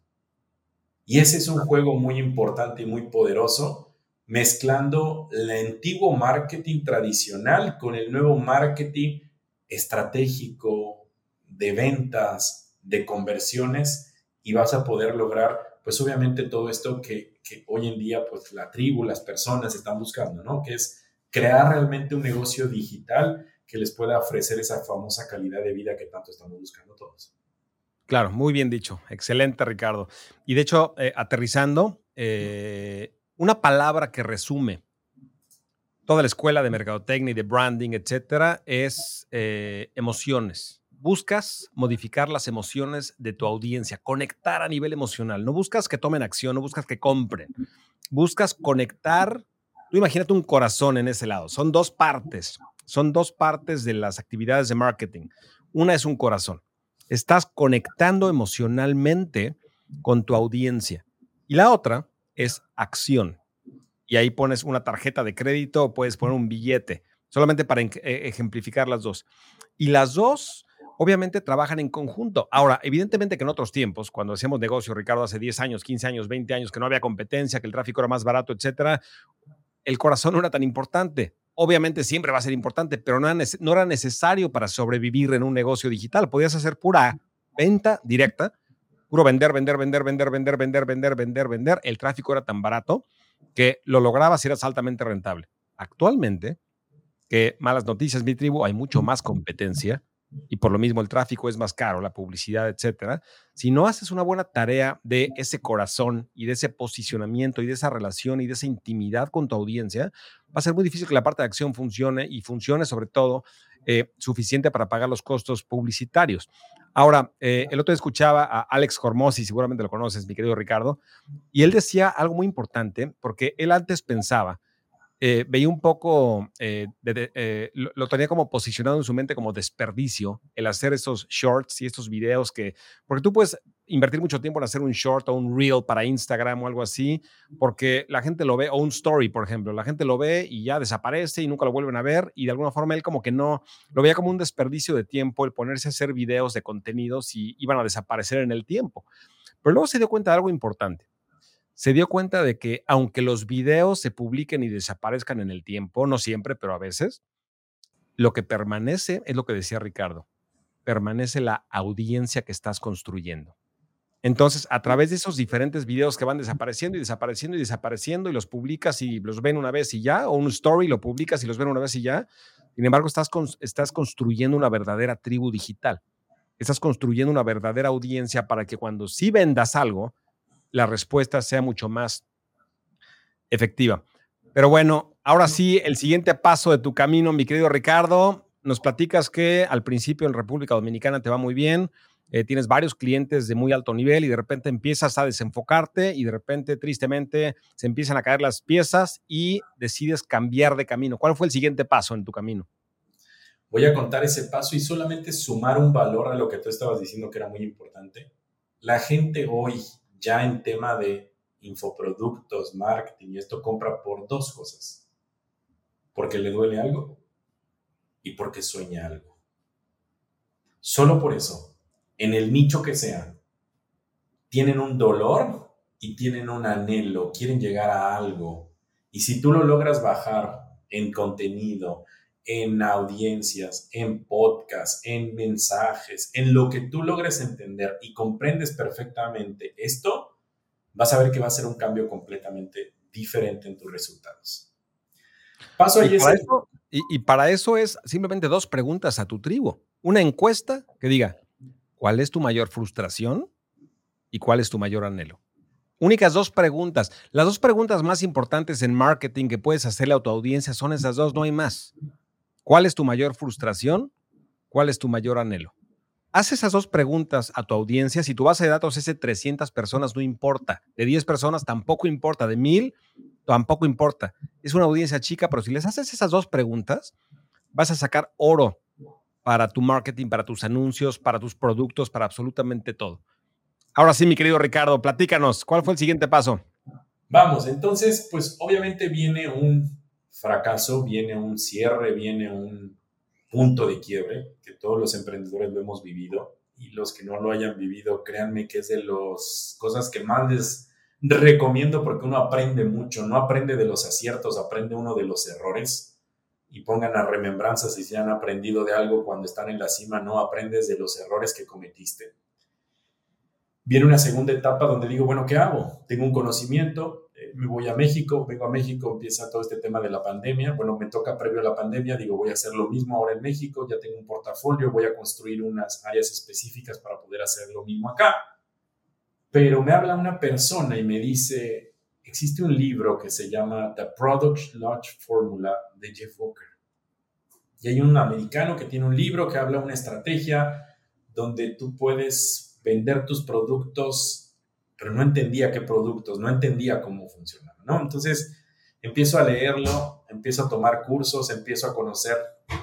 Y ese es un juego muy importante y muy poderoso, mezclando el antiguo marketing tradicional con el nuevo marketing estratégico de ventas, de conversiones y vas a poder lograr, pues obviamente todo esto que, hoy en día, pues la tribu, las personas están buscando, ¿no? Que es crear realmente un negocio digital que les pueda ofrecer esa famosa calidad de vida que tanto estamos buscando todos. Claro, muy bien dicho. Excelente, Ricardo. Y de hecho, eh, aterrizando, eh, una palabra que resume toda la escuela de mercadotecnia y de branding, etcétera, es eh, emociones. Buscas modificar las emociones de tu audiencia, conectar a nivel emocional. No buscas que tomen acción, no buscas que compren. Buscas conectar. Tú imagínate un corazón en ese lado. Son dos partes. Son dos partes de las actividades de marketing. Una es un corazón. Estás conectando emocionalmente con tu audiencia. Y la otra es acción y ahí pones una tarjeta de crédito o puedes poner un billete, solamente para e, ejemplificar las dos. Y las dos, obviamente, trabajan en conjunto. Ahora, evidentemente que en otros tiempos, cuando hacíamos negocio, Ricardo, hace 10 años, 15 años, 20 años, que no había competencia, que el tráfico era más barato, etcétera, el corazón no era tan importante. Obviamente siempre va a ser importante, pero no era, no era necesario para sobrevivir en un negocio digital. Podías hacer pura venta directa, puro vender, vender, vender, vender, vender, vender, vender, vender, vender. El tráfico era tan barato que lo lograbas y eras altamente rentable. Actualmente, que malas noticias, mi tribu, hay mucho más competencia y por lo mismo el tráfico es más caro, la publicidad, etcétera. Si no haces una buena tarea de ese corazón y de ese posicionamiento y de esa relación y de esa intimidad con tu audiencia, va a ser muy difícil que la parte de acción funcione y funcione sobre todo eh, suficiente para pagar los costos publicitarios. Ahora, eh, el otro día escuchaba a Alex Hormozzi, seguramente lo conoces, mi querido Ricardo, y él decía algo muy importante, porque él antes pensaba eh, veía un poco, eh, eh, lo, tenía como posicionado en su mente como desperdicio el hacer esos shorts y estos videos que, porque tú puedes invertir mucho tiempo en hacer un short o un reel para Instagram o algo así, porque la gente lo ve, o un story, por ejemplo, la gente lo ve y ya desaparece y nunca lo vuelven a ver y de alguna forma él como que no, lo veía como un desperdicio de tiempo el ponerse a hacer videos de contenidos y iban a desaparecer en el tiempo. Pero luego se dio cuenta de algo importante se dio cuenta de que aunque los videos se publiquen y desaparezcan en el tiempo, no siempre, pero a veces, lo que permanece es lo que decía Ricardo, permanece la audiencia que estás construyendo. Entonces, a través de esos diferentes videos que van desapareciendo y desapareciendo y desapareciendo y los publicas y los ven una vez y ya, o un story lo publicas y los ven una vez y ya, sin embargo, estás, estás construyendo una verdadera tribu digital. Estás construyendo una verdadera audiencia para que cuando sí vendas algo, la respuesta sea mucho más efectiva. Pero bueno, ahora sí, el siguiente paso de tu camino, mi querido Ricardo, nos platicas que al principio en República Dominicana te va muy bien, eh, tienes varios clientes de muy alto nivel y de repente empiezas a desenfocarte y de repente, tristemente, se empiezan a caer las piezas y decides cambiar de camino. ¿Cuál fue el siguiente paso en tu camino? Voy a contar ese paso y solamente sumar un valor a lo que tú estabas diciendo que era muy importante. La gente hoy, ya en tema de infoproductos, marketing y esto, compra por dos cosas. Porque le duele algo y porque sueña algo. Solo por eso en el nicho que sea, tienen un dolor y tienen un anhelo, quieren llegar a algo. Y si tú lo logras bajar en contenido, en audiencias, en podcast, en mensajes, en lo que tú logres entender y comprendes perfectamente esto, vas a ver que va a ser un cambio completamente diferente en tus resultados. Paso y, para eso, y para eso es simplemente dos preguntas a tu tribu. Una encuesta que diga, ¿Cuál es tu mayor frustración y cuál es tu mayor anhelo? Únicas dos preguntas. Las dos preguntas más importantes en marketing que puedes hacerle a tu audiencia son esas dos, no hay más. ¿Cuál es tu mayor frustración? ¿Cuál es tu mayor anhelo? Haz esas dos preguntas a tu audiencia. Si tu base de datos es de 300 personas, no importa. De 10 personas tampoco importa. De 1000 tampoco importa. Es una audiencia chica, pero si les haces esas dos preguntas, vas a sacar oro para tu marketing, para tus anuncios, para tus productos, para absolutamente todo. Ahora sí, mi querido Ricardo, platícanos, ¿cuál fue el siguiente paso? Vamos, entonces, pues obviamente viene un fracaso, viene un cierre, viene un punto de quiebre, que todos los emprendedores lo hemos vivido y los que no lo hayan vivido, créanme que es de las cosas que más les recomiendo porque uno aprende mucho, no aprende de los aciertos, aprende uno de los errores y pongan a remembranzas si se han aprendido de algo cuando están en la cima, no aprendes de los errores que cometiste. Viene una segunda etapa donde digo, bueno, ¿qué hago? Tengo un conocimiento, me voy a México, vengo a México, empieza todo este tema de la pandemia. Bueno, me toca previo a la pandemia, digo, voy a hacer lo mismo ahora en México, ya tengo un portafolio, voy a construir unas áreas específicas para poder hacer lo mismo acá. Pero me habla una persona y me dice, existe un libro que se llama The Product Launch Formula de Jeff Walker. Y hay un americano que tiene un libro que habla una estrategia donde tú puedes vender tus productos, pero no entendía qué productos, no entendía cómo funcionaba, ¿no? Entonces empiezo a leerlo, empiezo a tomar cursos, empiezo a conocer,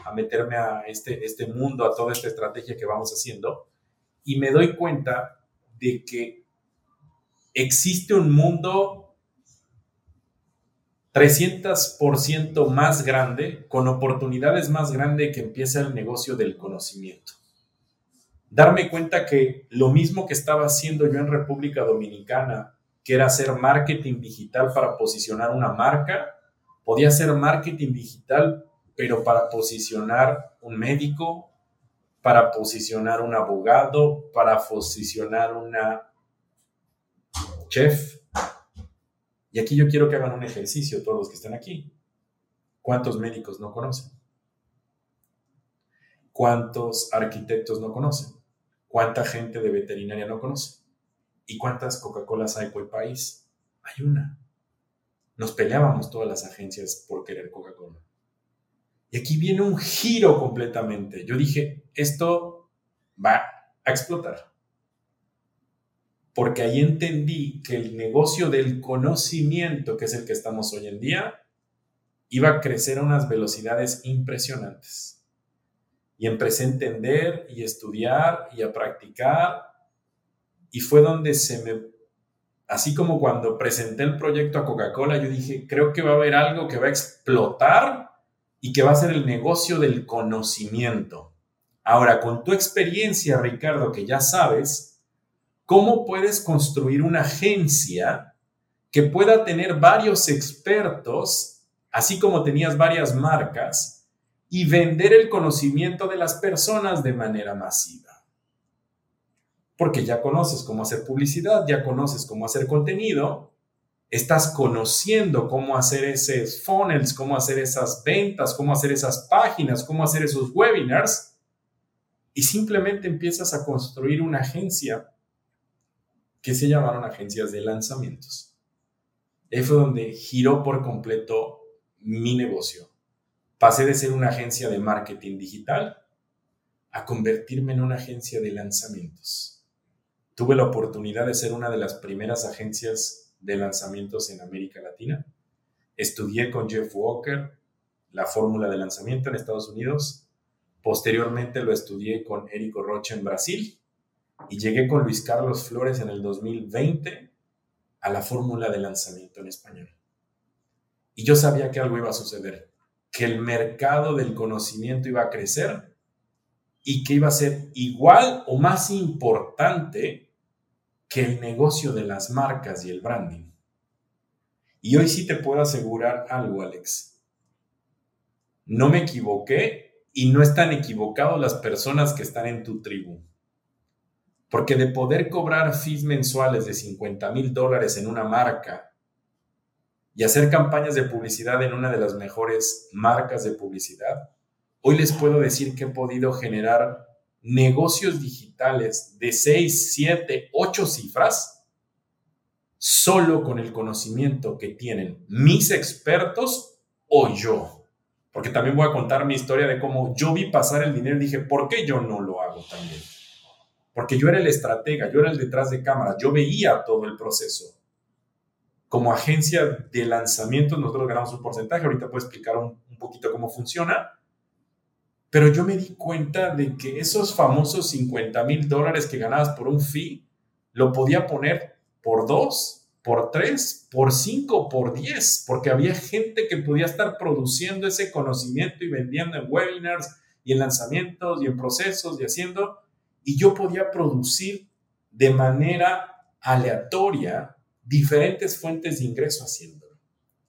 a meterme a este, este mundo, a toda esta estrategia que vamos haciendo, y me doy cuenta de que existe un mundo 300% más grande, con oportunidades más grandes que empieza el negocio del conocimiento. Darme cuenta que lo mismo que estaba haciendo yo en República Dominicana, que era hacer marketing digital para posicionar una marca, podía hacer marketing digital, pero para posicionar un médico, para posicionar un abogado, para posicionar una chef, y aquí yo quiero que hagan un ejercicio todos los que están aquí. ¿Cuántos médicos no conocen? ¿Cuántos arquitectos no conocen? ¿Cuánta gente de veterinaria no conoce? ¿Y cuántas Coca-Colas hay por el país? Hay una. Nos peleábamos todas las agencias por querer Coca-Cola. Y aquí viene un giro completamente. Yo dije, esto va a explotar porque ahí entendí que el negocio del conocimiento, que es el que estamos hoy en día, iba a crecer a unas velocidades impresionantes. Y empecé a entender y estudiar y a practicar. Y fue donde se me, así como cuando presenté el proyecto a Coca-Cola, yo dije, creo que va a haber algo que va a explotar y que va a ser el negocio del conocimiento. Ahora, con tu experiencia, Ricardo, que ya sabes, ¿Cómo puedes construir una agencia que pueda tener varios expertos, así como tenías varias marcas, y vender el conocimiento de las personas de manera masiva. Porque ya conoces cómo hacer publicidad, ya conoces cómo hacer contenido, estás conociendo cómo hacer esos funnels, cómo hacer esas ventas, cómo hacer esas páginas, cómo hacer esos webinars, y simplemente empiezas a construir una agencia que se llamaron agencias de lanzamientos. Ahí fue donde giró por completo mi negocio. Pasé de ser una agencia de marketing digital a convertirme en una agencia de lanzamientos. Tuve la oportunidad de ser una de las primeras agencias de lanzamientos en América Latina. Estudié con Jeff Walker la fórmula de lanzamiento en Estados Unidos. Posteriormente lo estudié con Érico Rocha en Brasil y llegué con Luis Carlos Flores en el 2020 a la fórmula de lanzamiento en español. Y yo sabía que algo iba a suceder, que el mercado del conocimiento iba a crecer y que iba a ser igual o más importante que el negocio de las marcas y el branding. Y hoy sí te puedo asegurar algo, Alex. No me equivoqué y no están equivocados las personas que están en tu tribu. Porque de poder cobrar fees mensuales de 50 mil dólares en una marca y hacer campañas de publicidad en una de las mejores marcas de publicidad, hoy les puedo decir que he podido generar negocios digitales de 6, 7, 8 cifras solo con el conocimiento que tienen mis expertos o yo. Porque también voy a contar mi historia de cómo yo vi pasar el dinero y dije, ¿por qué yo no lo hago también? porque yo era el estratega, yo era el detrás de cámara, yo veía todo el proceso. Como agencia de lanzamiento, nosotros ganamos un porcentaje, ahorita puedo explicar un, poquito cómo funciona, pero yo me di cuenta de que esos famosos 50 mil dólares que ganabas por un fee, lo podía poner por dos, por tres, por cinco, por diez, porque había gente que podía estar produciendo ese conocimiento y vendiendo en webinars y en lanzamientos y en procesos y haciendo y yo podía producir de manera aleatoria diferentes fuentes de ingreso haciéndolo,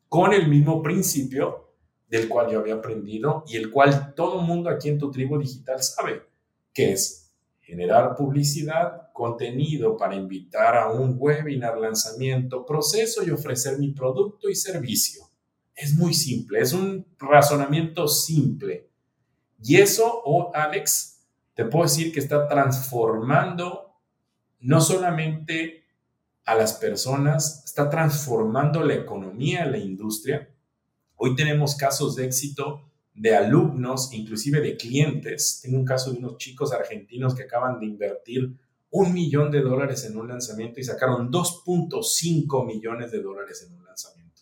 con el mismo principio del cual yo había aprendido y el cual todo mundo aquí en tu tribu digital sabe, que es generar publicidad, contenido para invitar a un webinar, lanzamiento, proceso y ofrecer mi producto y servicio. Es muy simple, es un razonamiento simple. Y eso, oh, Alex, te puedo decir que está transformando no solamente a las personas, está transformando la economía, la industria. Hoy tenemos casos de éxito de alumnos, inclusive de clientes. Tengo un caso de unos chicos argentinos que acaban de invertir un millón de dólares en un lanzamiento y sacaron 2.5 millones de dólares en un lanzamiento.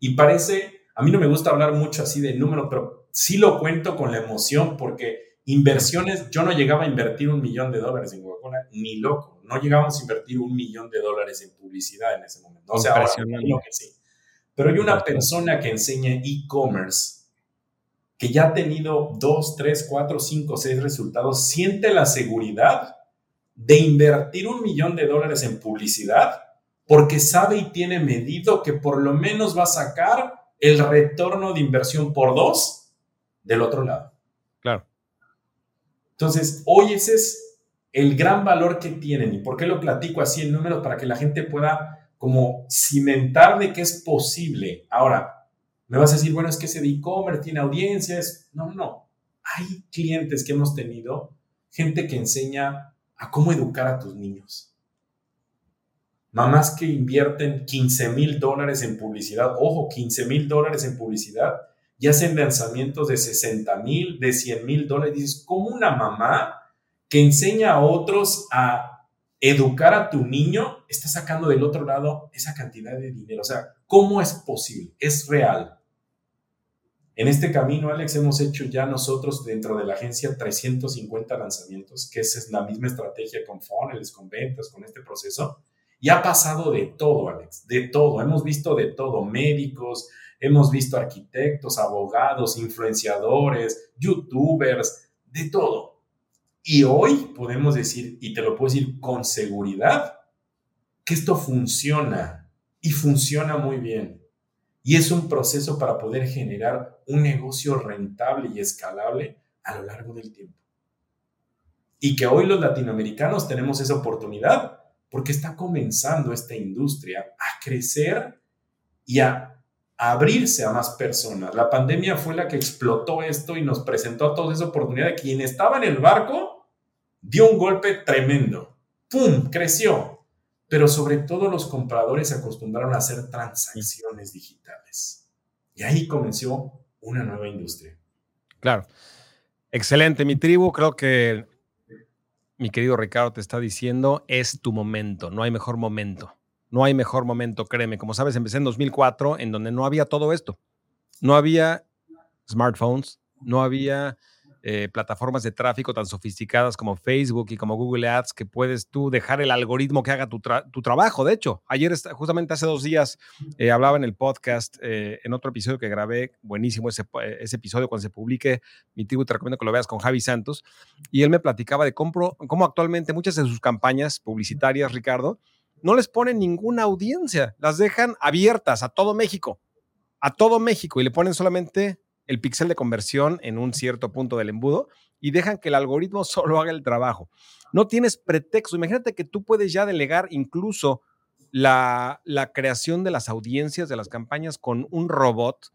Y parece, a mí no me gusta hablar mucho así de número, pero sí lo cuento con la emoción porque Inversiones, yo no llegaba a invertir un millón de dólares en Coca-Cola, ni loco. No llegábamos a invertir un millón de dólares en publicidad en ese momento. O sea, ahora, que sí. Pero hay una persona que enseña e-commerce que ya ha tenido dos, tres, cuatro, cinco, seis resultados, siente la seguridad de invertir un millón de dólares en publicidad porque sabe y tiene medido que por lo menos va a sacar el retorno de inversión por dos del otro lado. Claro. Entonces, hoy ese es el gran valor que tienen. ¿Y por qué lo platico así en números? Para que la gente pueda como cimentar de que es posible. Ahora, me vas a decir, bueno, es que ese e-commerce tiene audiencias. No, no. Hay clientes que hemos tenido, gente que enseña a cómo educar a tus niños. Mamás que invierten 15 mil dólares en publicidad. Ojo, 15 mil dólares en publicidad y hacen lanzamientos de 60 mil, de 100 mil dólares. Dices, como una mamá que enseña a otros a educar a tu niño está sacando del otro lado esa cantidad de dinero? O sea, ¿cómo es posible? Es real. En este camino, Alex, hemos hecho ya nosotros dentro de la agencia 350 lanzamientos, que es la misma estrategia con funnels, con ventas, con este proceso. Y ha pasado de todo, Alex, de todo. Hemos visto de todo, médicos, hemos visto arquitectos, abogados, influenciadores, youtubers, de todo. Y hoy podemos decir, y te lo puedo decir con seguridad, que esto funciona y funciona muy bien. Y es un proceso para poder generar un negocio rentable y escalable a lo largo del tiempo. Y que hoy los latinoamericanos tenemos esa oportunidad porque está comenzando esta industria a crecer y a abrirse a más personas. La pandemia fue la que explotó esto y nos presentó toda esa oportunidad de quien estaba en el barco dio un golpe tremendo. ¡Pum! Creció. Pero sobre todo los compradores se acostumbraron a hacer transacciones digitales. Y ahí comenzó una nueva industria. Claro. Excelente, mi tribu. Creo que mi querido Ricardo te está diciendo, es tu momento, no hay mejor momento. No hay mejor momento, créeme. Como sabes, empecé en 2004 en donde no había todo esto. No había smartphones, no había eh, plataformas de tráfico tan sofisticadas como Facebook y como Google Ads que puedes tú dejar el algoritmo que haga tu, trabajo. De hecho, ayer, justamente hace dos días, eh, hablaba en el podcast, eh, en otro episodio que grabé, buenísimo ese, ese, episodio cuando se publique, mi tribu te recomiendo que lo veas con Javi Santos, y él me platicaba de cómo, cómo actualmente muchas de sus campañas publicitarias, Ricardo, no les ponen ninguna audiencia, las dejan abiertas a todo México, a todo México, y le ponen solamente el píxel de conversión en un cierto punto del embudo y dejan que el algoritmo solo haga el trabajo. No tienes pretexto. Imagínate que tú puedes ya delegar incluso la, creación de las audiencias de las campañas con un robot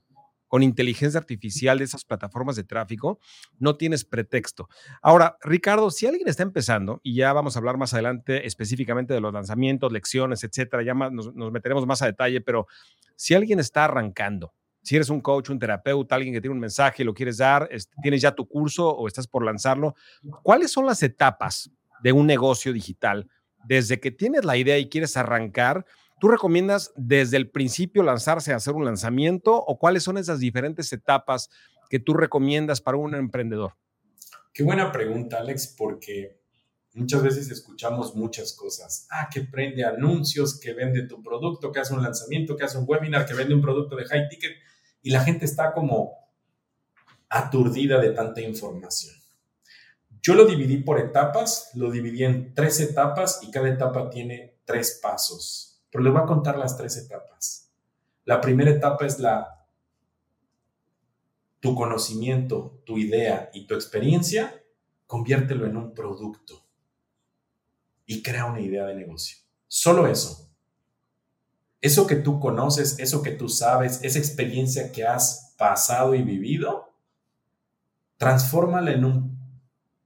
con inteligencia artificial de esas plataformas de tráfico, no tienes pretexto. Ahora, Ricardo, si alguien está empezando, y ya vamos a hablar más adelante específicamente de los lanzamientos, lecciones, etcétera, ya nos, nos meteremos más a detalle, pero si alguien está arrancando, si eres un coach, un terapeuta, alguien que tiene un mensaje y lo quieres dar, tienes ya tu curso o estás por lanzarlo, ¿cuáles son las etapas de un negocio digital? Desde que tienes la idea y quieres arrancar, ¿tú recomiendas desde el principio lanzarse a hacer un lanzamiento o cuáles son esas diferentes etapas que tú recomiendas para un emprendedor? Qué buena pregunta, Alex, porque muchas veces escuchamos muchas cosas. Ah, que prende anuncios, que vende tu producto, que hace un lanzamiento, que hace un webinar, que vende un producto de high ticket y la gente está como aturdida de tanta información. Yo lo dividí por etapas, lo dividí en tres etapas y cada etapa tiene tres pasos. Pero les voy a contar las tres etapas. La primera etapa es la tu conocimiento, tu idea y tu experiencia, conviértelo en un producto y crea una idea de negocio. Solo eso. Eso que tú conoces, eso que tú sabes, esa experiencia que has pasado y vivido, transfórmala en un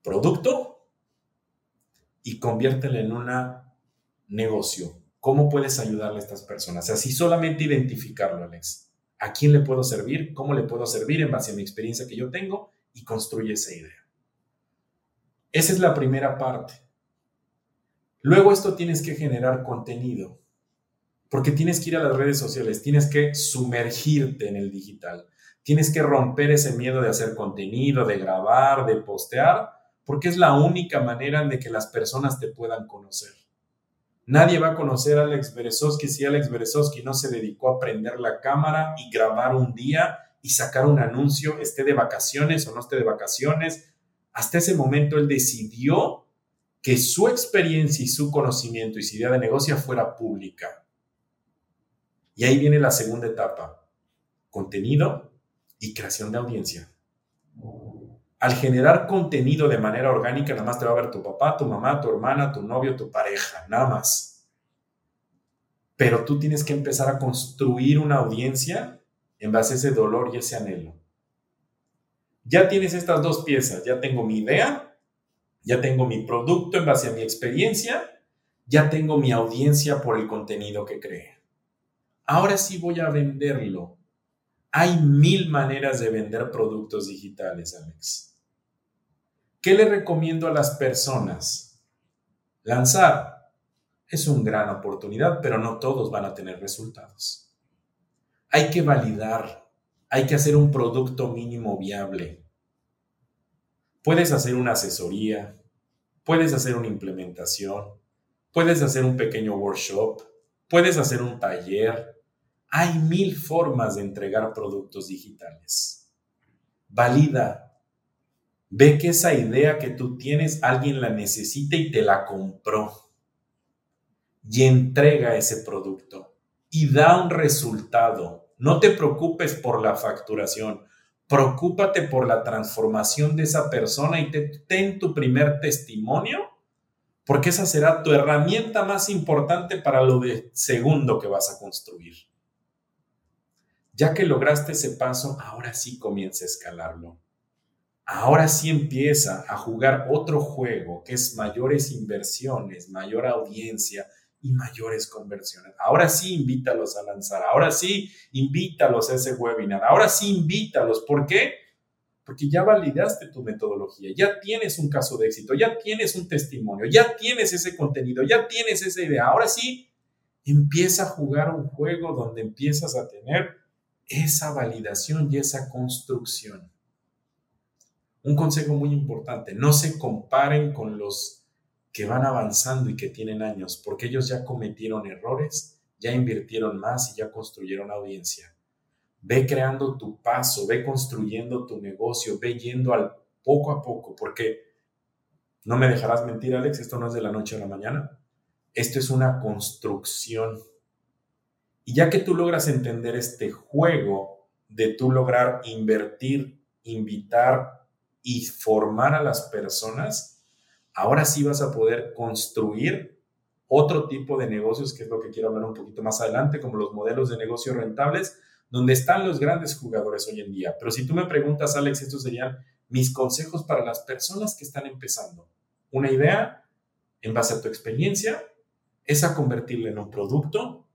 producto y conviértela en un negocio. ¿Cómo puedes ayudarle a estas personas? Así solamente identificarlo, Alex. ¿A quién le puedo servir? ¿Cómo le puedo servir en base a mi experiencia que yo tengo? Y construye esa idea. Esa es la primera parte. Luego esto tienes que generar contenido porque tienes que ir a las redes sociales, tienes que sumergirte en el digital, tienes que romper ese miedo de hacer contenido, de grabar, de postear, porque es la única manera de que las personas te puedan conocer. Nadie va a conocer a Alex Berezowski si Alex Berezowski no se dedicó a prender la cámara y grabar un día y sacar un anuncio, esté de vacaciones o no esté de vacaciones. Hasta ese momento él decidió que su experiencia y su conocimiento y su idea de negocio fuera pública. Y ahí viene la segunda etapa, contenido y creación de audiencia. Al generar contenido de manera orgánica, nada más te va a ver tu papá, tu mamá, tu hermana, tu novio, tu pareja, nada más. Pero tú tienes que empezar a construir una audiencia en base a ese dolor y ese anhelo. Ya tienes estas dos piezas, ya tengo mi idea, ya tengo mi producto en base a mi experiencia, ya tengo mi audiencia por el contenido que cree ahora sí voy a venderlo. Hay mil maneras de vender productos digitales, Alex. ¿Qué le recomiendo a las personas? Lanzar es una gran oportunidad, pero no todos van a tener resultados. Hay que validar, hay que hacer un producto mínimo viable. Puedes hacer una asesoría, puedes hacer una implementación, puedes hacer un pequeño workshop, puedes hacer un taller, hay mil formas de entregar productos digitales. Valida. Ve que esa idea que tú tienes, alguien la necesita y te la compró. Y entrega ese producto. Y da un resultado. No te preocupes por la facturación. Preocúpate por la transformación de esa persona y ten tu primer testimonio, porque esa será tu herramienta más importante para lo de segundo que vas a construir. Ya que lograste ese paso, ahora sí comienza a escalarlo. Ahora sí empieza a jugar otro juego que es mayores inversiones, mayor audiencia, y mayores conversiones. Ahora sí invítalos a lanzar, ahora sí invítalos a ese webinar, ahora sí invítalos. ¿Por qué? Porque ya validaste tu metodología, ya tienes un caso de éxito, ya tienes un testimonio, ya tienes ese contenido, ya tienes esa idea. Ahora sí empieza a jugar un juego donde empiezas a tener esa validación y esa construcción. Un consejo muy importante, no se comparen con los que van avanzando y que tienen años, porque ellos ya cometieron errores, ya invirtieron más y ya construyeron audiencia. Ve creando tu paso, ve construyendo tu negocio, ve yendo al poco a poco, porque no me dejarás mentir, Alex, esto no es de la noche a la mañana. Esto es una construcción. Y ya que tú logras entender este juego de tú lograr invertir, invitar y formar a las personas, ahora sí vas a poder construir otro tipo de negocios, que es lo que quiero hablar un poquito más adelante, como los modelos de negocio rentables, donde están los grandes jugadores hoy en día. Pero si tú me preguntas, Alex, estos serían mis consejos para las personas que están empezando. Una idea, en base a tu experiencia, es a convertirla en un producto,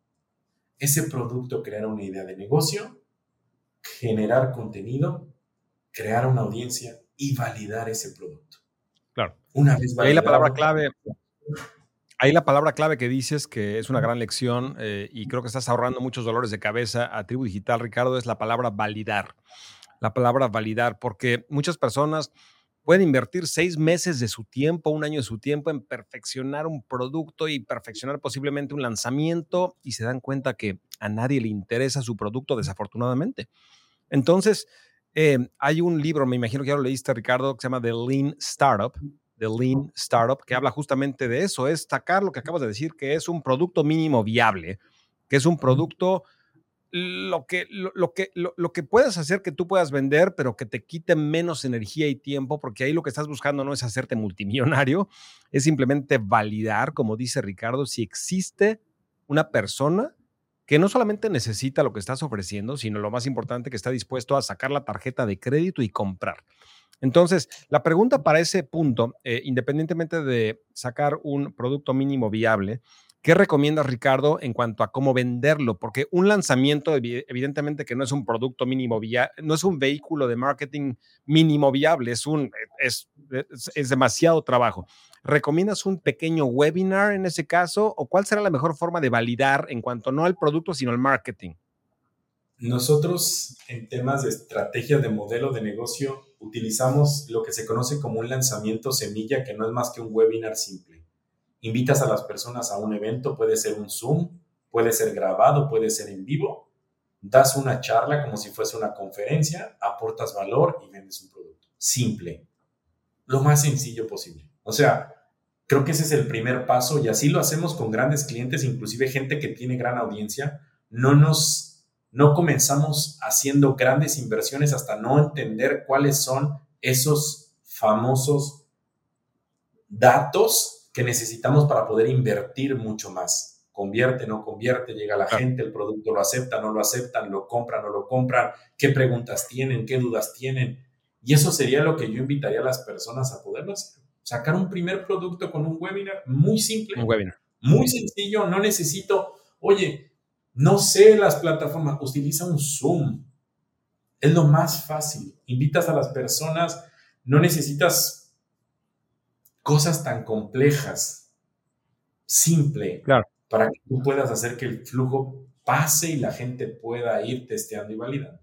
ese producto crear una idea de negocio, generar contenido, crear una audiencia y validar ese producto. Claro. Una vez ahí la palabra clave, ahí la palabra clave que dices que es una gran lección eh, y creo que estás ahorrando muchos dolores de cabeza a Tribu Digital, Ricardo, es la palabra validar. La palabra validar, porque muchas personas pueden invertir seis meses de su tiempo, un año de su tiempo en perfeccionar un producto y perfeccionar posiblemente un lanzamiento y se dan cuenta que a nadie le interesa su producto, desafortunadamente. Entonces, eh, hay un libro, me imagino que ya lo leíste, Ricardo, que se llama The Lean Startup, The Lean Startup, que habla justamente de eso, es sacar lo que acabas de decir, que es un producto mínimo viable, que es un producto lo que, lo, que, lo, que puedes hacer que tú puedas vender, pero que te quite menos energía y tiempo, porque ahí lo que estás buscando no es hacerte multimillonario, es simplemente validar, como dice Ricardo, si existe una persona que no solamente necesita lo que estás ofreciendo, sino lo más importante, que está dispuesto a sacar la tarjeta de crédito y comprar. Entonces, la pregunta para ese punto, eh, independientemente de sacar un producto mínimo viable, ¿qué recomiendas, Ricardo, en cuanto a cómo venderlo? Porque un lanzamiento, evidentemente que no es un producto mínimo viable, no es un vehículo de marketing mínimo viable, es, un, es, es demasiado trabajo. ¿Recomiendas un pequeño webinar en ese caso? ¿O cuál será la mejor forma de validar en cuanto no al producto, sino al marketing? Nosotros en temas de estrategia de modelo de negocio utilizamos lo que se conoce como un lanzamiento semilla, que no es más que un webinar simple. Invitas a las personas a un evento, puede ser un Zoom, puede ser grabado, puede ser en vivo, das una charla como si fuese una conferencia, aportas valor y vendes un producto. Simple. Lo más sencillo posible. O sea, creo que ese es el primer paso y así lo hacemos con grandes clientes, inclusive gente que tiene gran audiencia. No nos no comenzamos haciendo grandes inversiones hasta no entender cuáles son esos famosos datos que necesitamos para poder invertir mucho más. Convierte, no convierte, llega la gente, el producto lo acepta, no lo aceptan, lo compran, no lo compran, qué preguntas tienen, qué dudas tienen. Y eso sería lo que yo invitaría a las personas a poderlo hacer sacar un primer producto con un webinar muy simple. Un webinar. Muy sencillo, no necesito, oye, no sé las plataformas, utiliza un Zoom. Es lo más fácil. Invitas a las personas, no necesitas cosas tan complejas. Simple. Claro. Para que tú puedas hacer que el flujo pase y la gente pueda ir testeando y validando.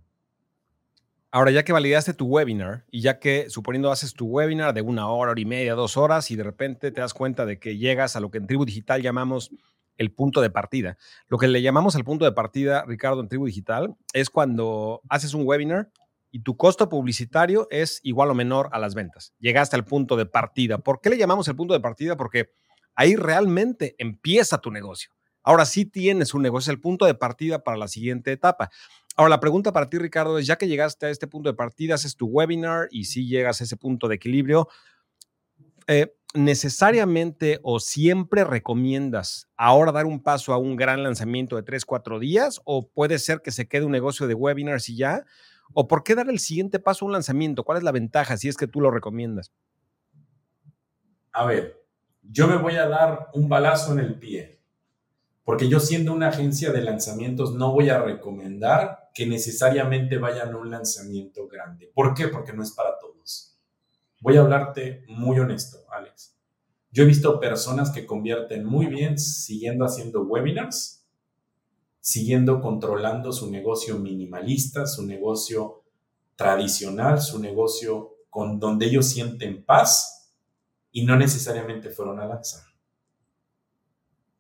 Ahora, ya que validaste tu webinar y ya que suponiendo haces tu webinar de una hora, hora y media, dos horas y de repente te das cuenta de que llegas a lo que en Tribu Digital llamamos el punto de partida. Lo que le llamamos el punto de partida, Ricardo, en Tribu Digital, es cuando haces un webinar y tu costo publicitario es igual o menor a las ventas. Llegaste al punto de partida. ¿Por qué le llamamos el punto de partida? Porque ahí realmente empieza tu negocio. Ahora sí tienes un negocio, el punto de partida para la siguiente etapa. Ahora, la pregunta para ti, Ricardo, es ya que llegaste a este punto de partida, haces tu webinar y sí llegas a ese punto de equilibrio, eh, ¿necesariamente o siempre recomiendas ahora dar un paso a un gran lanzamiento de 3, 4 días? ¿O puede ser que se quede un negocio de webinars y ya? ¿O por qué dar el siguiente paso a un lanzamiento? ¿Cuál es la ventaja si es que tú lo recomiendas? A ver, yo me voy a dar un balazo en el pie, porque yo siendo una agencia de lanzamientos no voy a recomendar que necesariamente vayan a un lanzamiento grande. ¿Por qué? Porque no es para todos. Voy a hablarte muy honesto, Alex. Yo he visto personas que convierten muy bien siguiendo haciendo webinars, siguiendo controlando su negocio minimalista, su negocio tradicional, su negocio con donde ellos sienten paz y no necesariamente fueron a lanzar.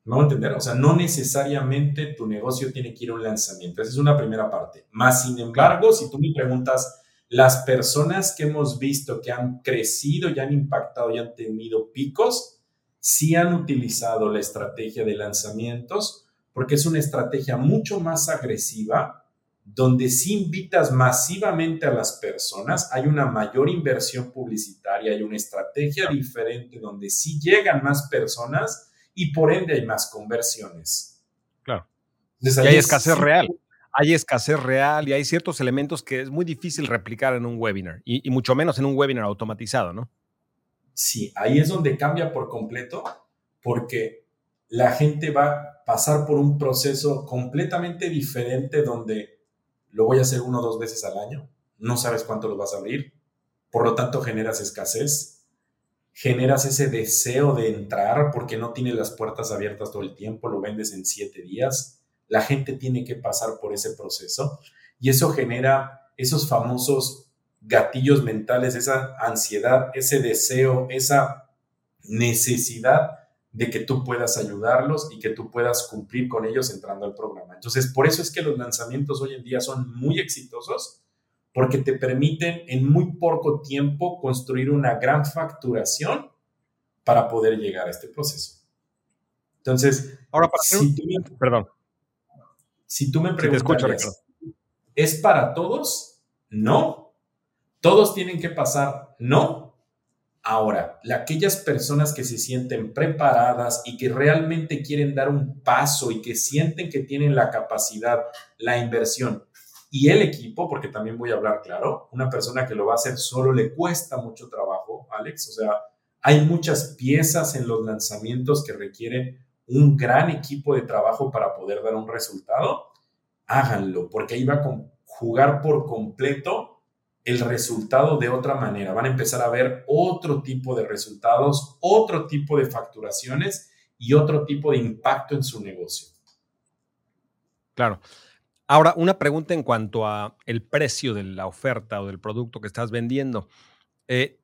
¿Me voy a entender? O sea, no necesariamente tu negocio tiene que ir a un lanzamiento. Esa es una primera parte. Más sin embargo, si tú me preguntas, las personas que hemos visto que han crecido y han impactado y han tenido picos, sí han utilizado la estrategia de lanzamientos porque es una estrategia mucho más agresiva, donde si invitas masivamente a las personas, hay una mayor inversión publicitaria, hay una estrategia diferente donde sí llegan más personas y por ende hay más conversiones. Claro. y hay escasez real hay escasez real y hay ciertos elementos que es muy difícil replicar en un webinar y, mucho menos en un webinar automatizado, ¿no? Sí, ahí es donde cambia por completo porque la gente va pasar por un proceso completamente diferente donde lo voy a hacer uno o dos veces al año, no sabes cuánto lo vas a abrir, por lo tanto generas escasez, generas ese deseo de entrar porque no tienes las puertas abiertas todo el tiempo, lo vendes en siete días, la gente tiene que pasar por ese proceso y eso genera esos famosos gatillos mentales, esa ansiedad, ese deseo, esa necesidad de que tú puedas ayudarlos y que tú puedas cumplir con ellos entrando al programa. Entonces, por eso es que los lanzamientos hoy en día son muy exitosos, porque te permiten en muy poco tiempo construir una gran facturación para poder llegar a este proceso. Entonces, ahora para si perdón. Si tú me preguntas, ¿es para todos? No. ¿Todos tienen que pasar? No. Ahora, aquellas personas que se sienten preparadas y que realmente quieren dar un paso y que sienten que tienen la capacidad, la inversión y el equipo, porque también voy a hablar claro, una persona que lo va a hacer solo le cuesta mucho trabajo, Alex, o sea, hay muchas piezas en los lanzamientos que requieren un gran equipo de trabajo para poder dar un resultado, háganlo, porque ahí va a jugar por completo el resultado de otra manera. Van a empezar a ver otro tipo de resultados, otro tipo de facturaciones y otro tipo de impacto en su negocio. Claro. Ahora, una pregunta en cuanto a el precio de la oferta o del producto que estás vendiendo. Eh,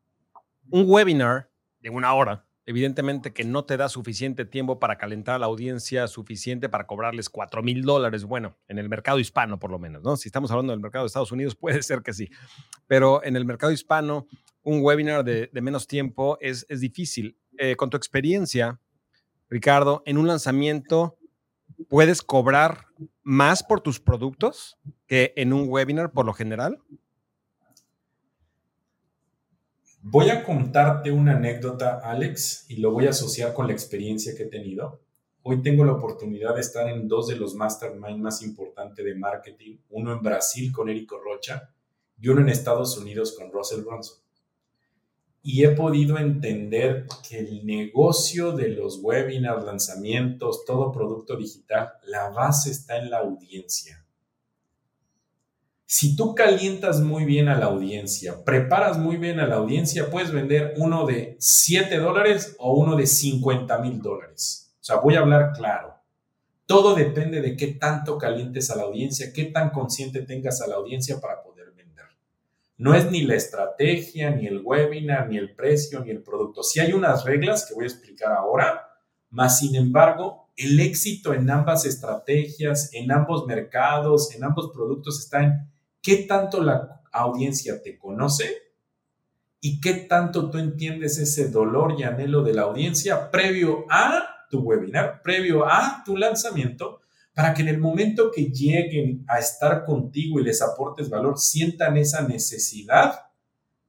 un webinar de una hora evidentemente que no te da suficiente tiempo para calentar a la audiencia, suficiente para cobrarles 4 mil dólares, bueno, en el mercado hispano por lo menos, ¿no? Si estamos hablando del mercado de Estados Unidos, puede ser que sí, pero en el mercado hispano, un webinar de, menos tiempo es, difícil. Eh, con tu experiencia, Ricardo, en un lanzamiento, ¿puedes cobrar más por tus productos que en un webinar por lo general? Voy a contarte una anécdota, Alex, y lo voy a asociar con la experiencia que he tenido. Hoy tengo la oportunidad de estar en dos de los mastermind más importantes de marketing, uno en Brasil con Érico Rocha y uno en Estados Unidos con Russell Brunson. Y he podido entender que el negocio de los webinars, lanzamientos, todo producto digital, la base está en la audiencia. Si tú calientas muy bien a la audiencia, preparas muy bien a la audiencia, puedes vender uno de 7 dólares o uno de 50 mil dólares. O sea, voy a hablar claro. Todo depende de qué tanto calientes a la audiencia, qué tan consciente tengas a la audiencia para poder vender. No es ni la estrategia, ni el webinar, ni el precio, ni el producto. Si hay unas reglas que voy a explicar ahora, más sin embargo, el éxito en ambas estrategias, en ambos mercados, en ambos productos está en qué tanto la audiencia te conoce y qué tanto tú entiendes ese dolor y anhelo de la audiencia previo a tu webinar, previo a tu lanzamiento, para que en el momento que lleguen a estar contigo y les aportes valor, sientan esa necesidad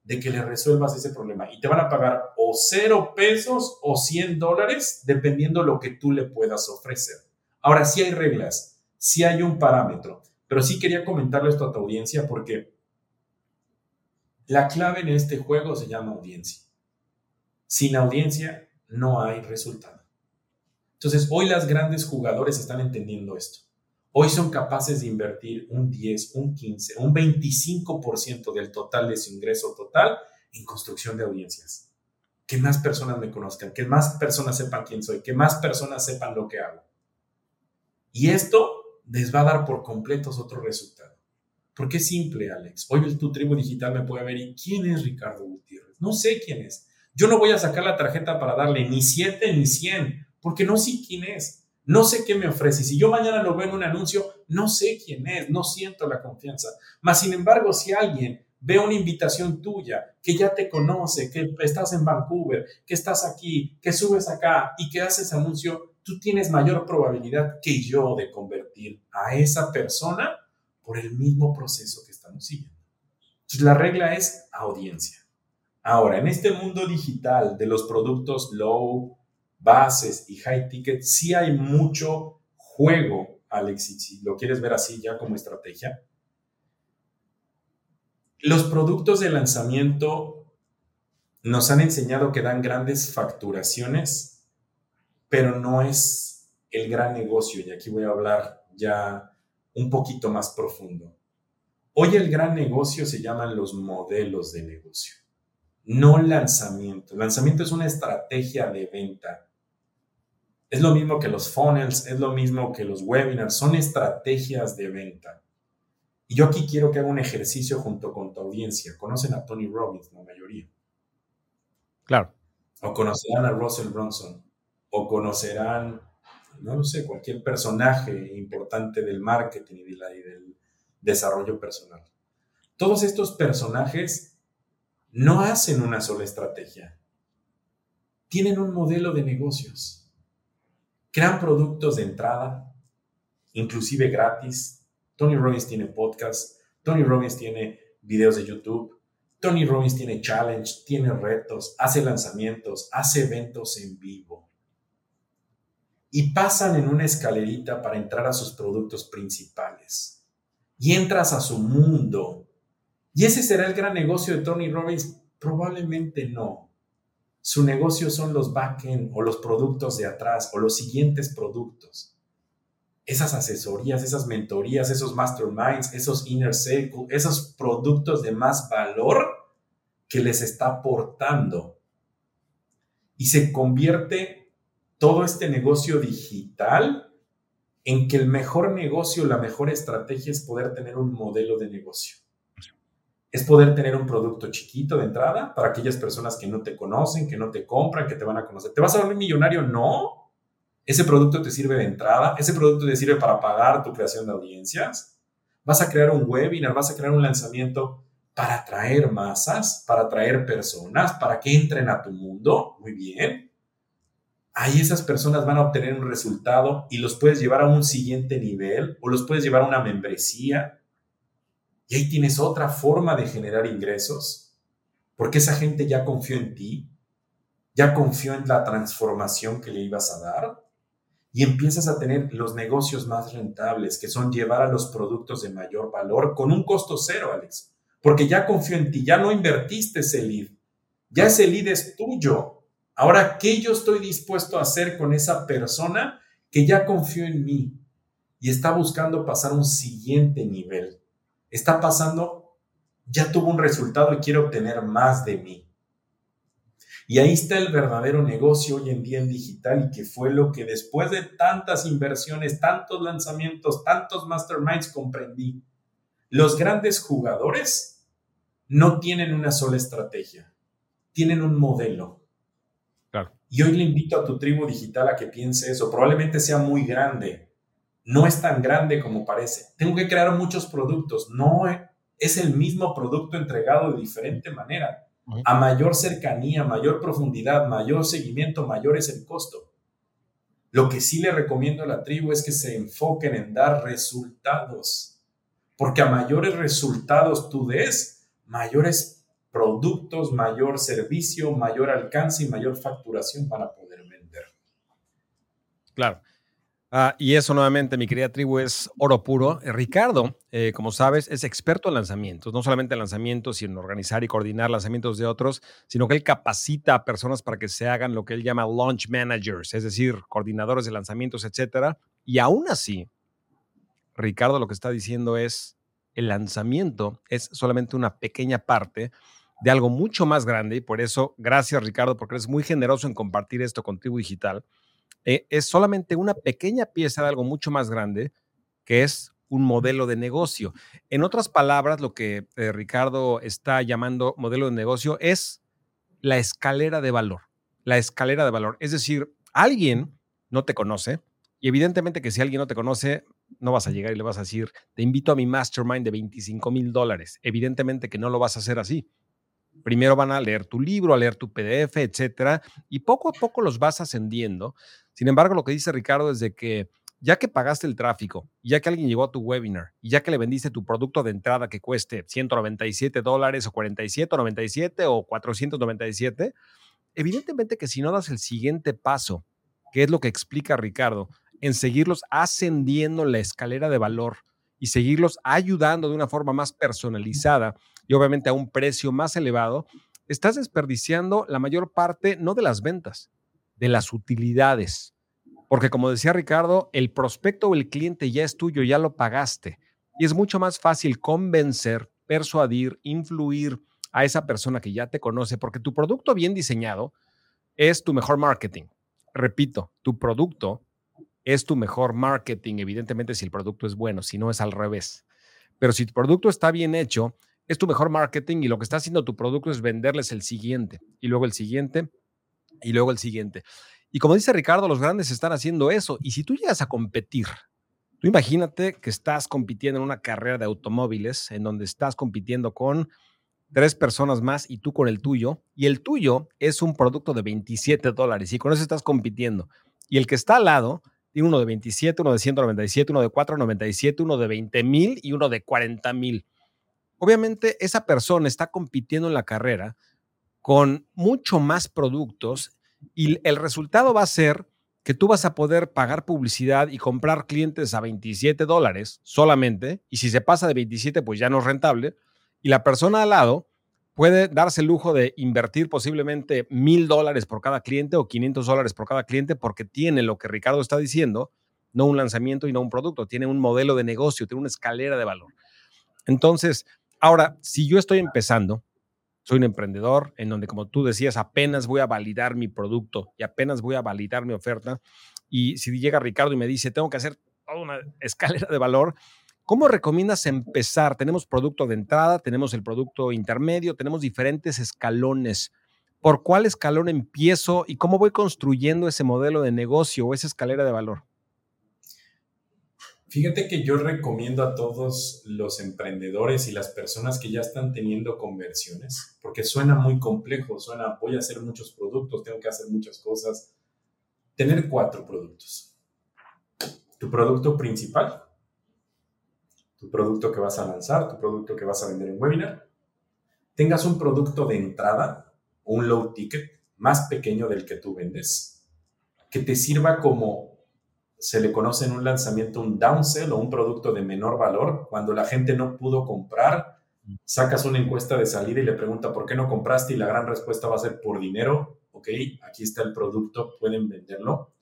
de que les resuelvas ese problema. Y te van a pagar o cero pesos o 100 dólares, dependiendo lo que tú le puedas ofrecer. Ahora, sí hay reglas, sí hay un parámetro, pero sí quería comentarle esto a tu audiencia porque la clave en este juego se llama audiencia. Sin audiencia no hay resultado. Entonces, hoy las grandes jugadores están entendiendo esto. Hoy son capaces de invertir un 10, un 15, un 25% del total de su ingreso total en construcción de audiencias. Que más personas me conozcan, que más personas sepan quién soy, que más personas sepan lo que hago. Y esto les va a dar por completos otro resultado. Porque es simple, Alex. Hoy tu tribu digital me puede ver y ¿quién es Ricardo Gutiérrez? No sé quién es. Yo no voy a sacar la tarjeta para darle ni 7 ni 100, porque no sé quién es. No sé qué me ofrece. Si yo mañana lo veo en un anuncio, no sé quién es, no siento la confianza. Mas, sin embargo, si alguien ve una invitación tuya, que ya te conoce, que estás en Vancouver, que estás aquí, que subes acá y que haces anuncio, tú tienes mayor probabilidad que yo de convertir a esa persona por el mismo proceso que estamos siguiendo. Entonces, la regla es audiencia. Ahora, en este mundo digital de los productos low, bases y high ticket, sí hay mucho juego, Alex, si lo quieres ver así ya como estrategia. Los productos de lanzamiento nos han enseñado que dan grandes facturaciones, pero no es el gran negocio, y aquí voy a hablar ya un poquito más profundo. Hoy el gran negocio se llaman los modelos de negocio, no lanzamiento. Lanzamiento es una estrategia de venta es lo mismo que los funnels, es lo mismo que los webinars, son estrategias de venta. Y yo aquí quiero que haga un ejercicio junto con tu audiencia. Conocen a Tony Robbins, la mayoría. Claro. O conocerán a Russell Brunson. O conocerán, no sé, cualquier personaje importante del marketing y, y del desarrollo personal. Todos estos personajes no hacen una sola estrategia. Tienen un modelo de negocios crean productos de entrada, inclusive gratis. Tony Robbins tiene podcast, Tony Robbins tiene videos de YouTube, Tony Robbins tiene challenge, tiene retos, hace lanzamientos, hace eventos en vivo. Y pasan en una escalerita para entrar a sus productos principales. Y entras a su mundo. ¿Y ese será el gran negocio de Tony Robbins? Probablemente no. Su negocio son los backend o los productos de atrás o los siguientes productos. Esas asesorías, esas mentorías, esos masterminds, esos inner circle, esos productos de más valor que les está aportando. Y se convierte todo este negocio digital en que el mejor negocio, la mejor estrategia es poder tener un modelo de negocio es poder tener un producto chiquito de entrada para aquellas personas que no te conocen, que no te compran, que te van a conocer. ¿Te vas a volver millonario? No. Ese producto te sirve de entrada, ese producto te sirve para pagar tu creación de audiencias. Vas a crear un webinar, vas a crear un lanzamiento para atraer masas, para atraer personas, para que entren a tu mundo. Muy bien. Ahí esas personas van a obtener un resultado y los puedes llevar a un siguiente nivel o los puedes llevar a una membresía y ahí tienes otra forma de generar ingresos, porque esa gente ya confió en ti, ya confió en la transformación que le ibas a dar y empiezas a tener los negocios más rentables, que son llevar a los productos de mayor valor con un costo cero, Alex, porque ya confió en ti, ya no invertiste ese lead, ya ese lead es tuyo. Ahora, ¿qué yo estoy dispuesto a hacer con esa persona que ya confió en mí y está buscando pasar un siguiente nivel? está pasando, ya tuvo un resultado y quiere obtener más de mí. Y ahí está el verdadero negocio hoy en día en digital y que fue lo que después de tantas inversiones, tantos lanzamientos, tantos masterminds comprendí. Los grandes jugadores no tienen una sola estrategia, tienen un modelo. Y hoy le invito a tu tribu digital a que piense eso. Probablemente sea muy grande, no es tan grande como parece. Tengo que crear muchos productos. No es el mismo producto entregado de diferente manera. A mayor cercanía, mayor profundidad, mayor seguimiento, mayor es el costo. Lo que sí le recomiendo a la tribu es que se enfoquen en dar resultados, porque a mayores resultados tú des, mayores productos, mayor servicio, mayor alcance y mayor facturación van a poder vender. Claro. Ah, y eso nuevamente, mi querida tribu, es oro puro. Eh, Ricardo, eh, como sabes, es experto en lanzamientos, no solamente en lanzamientos, sino en organizar y coordinar lanzamientos de otros, sino que él capacita a personas para que se hagan lo que él llama launch managers, es decir, coordinadores de lanzamientos, etcétera. Y aún así, Ricardo lo que está diciendo es, el lanzamiento es solamente una pequeña parte de algo mucho más grande y por eso, gracias Ricardo, porque eres muy generoso en compartir esto con Tribu Digital eh, es solamente una pequeña pieza de algo mucho más grande, que es un modelo de negocio. En otras palabras, lo que eh, Ricardo está llamando modelo de negocio es la escalera de valor. La escalera de valor. Es decir, alguien no te conoce y evidentemente que si alguien no te conoce, no vas a llegar y le vas a decir, te invito a mi mastermind de 25 mil dólares. Evidentemente que no lo vas a hacer así. Primero van a leer tu libro, a leer tu PDF, etcétera, y poco a poco los vas ascendiendo. Sin embargo, lo que dice Ricardo es de que ya que pagaste el tráfico, ya que alguien llegó a tu webinar y ya que le vendiste tu producto de entrada que cueste 197 dólares o 47 o 97 o 497, evidentemente que si no das el siguiente paso, que es lo que explica Ricardo, en seguirlos ascendiendo la escalera de valor y seguirlos ayudando de una forma más personalizada y obviamente a un precio más elevado, estás desperdiciando la mayor parte no de las ventas, de las utilidades. Porque como decía Ricardo, el prospecto o el cliente ya es tuyo, ya lo pagaste. Y es mucho más fácil convencer, persuadir, influir a esa persona que ya te conoce, porque tu producto bien diseñado es tu mejor marketing. Repito, tu producto es tu mejor marketing, evidentemente si el producto es bueno, si no es al revés. Pero si tu producto está bien hecho, es tu mejor marketing y lo que está haciendo tu producto es venderles el siguiente y luego el siguiente y luego el siguiente. Y como dice Ricardo, los grandes están haciendo eso. Y si tú llegas a competir, tú imagínate que estás compitiendo en una carrera de automóviles en donde estás compitiendo con tres personas más y tú con el tuyo, y el tuyo es un producto de 27 dólares y con eso estás compitiendo. Y el que está al lado tiene uno de 27, uno de 197, uno de 497, uno de 20 mil y uno de 40 mil. Obviamente esa persona está compitiendo en la carrera con mucho más productos y el resultado va a ser que tú vas a poder pagar publicidad y comprar clientes a 27 dólares solamente, y si se pasa de 27, pues ya no es rentable, y la persona al lado puede darse el lujo de invertir posiblemente mil dólares por cada cliente o 500 dólares por cada cliente porque tiene lo que Ricardo está diciendo, no un lanzamiento y no un producto, tiene un modelo de negocio, tiene una escalera de valor. Entonces, ahora, si yo estoy empezando, soy un emprendedor en donde, como tú decías, apenas voy a validar mi producto y apenas voy a validar mi oferta. Y si llega Ricardo y me dice, tengo que hacer toda una escalera de valor, ¿cómo recomiendas empezar? Tenemos producto de entrada, tenemos el producto intermedio, tenemos diferentes escalones. ¿Por cuál escalón empiezo y cómo voy construyendo ese modelo de negocio o esa escalera de valor? Fíjate que yo recomiendo a todos los emprendedores y las personas que ya están teniendo conversiones, porque suena muy complejo, suena, voy a hacer muchos productos, tengo que hacer muchas cosas, tener cuatro productos. Tu producto principal, tu producto que vas a lanzar, tu producto que vas a vender en webinar, tengas un producto de entrada, un low ticket más pequeño del que tú vendes, que te sirva como se le conoce en un lanzamiento un downsell o un producto de menor valor. Cuando la gente no pudo comprar, sacas una encuesta de salida y le pregunta por qué no compraste y la gran respuesta va a ser por dinero. Ok, aquí está el producto, pueden venderlo.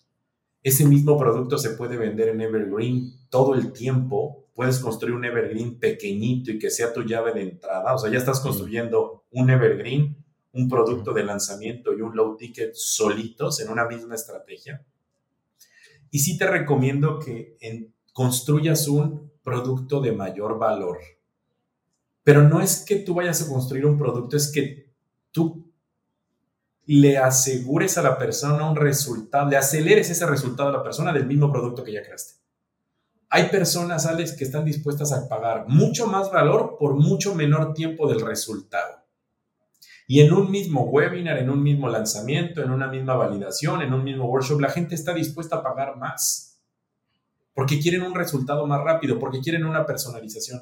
Ese mismo producto se puede vender en Evergreen todo el tiempo. Puedes construir un Evergreen pequeñito y que sea tu llave de entrada. O sea, ya estás construyendo un Evergreen, un producto de lanzamiento y un low ticket solitos en una misma estrategia y sí te recomiendo que construyas un producto de mayor valor. Pero no es que tú vayas a construir un producto, es que tú le asegures a la persona un resultado, le aceleres ese resultado a la persona del mismo producto que ya creaste. Hay personas, Alex, que están dispuestas a pagar mucho más valor por mucho menor tiempo del resultado. Y en un mismo webinar, en un mismo lanzamiento, en una misma validación, en un mismo workshop, la gente está dispuesta a pagar más. Porque quieren un resultado más rápido, porque quieren una personalización.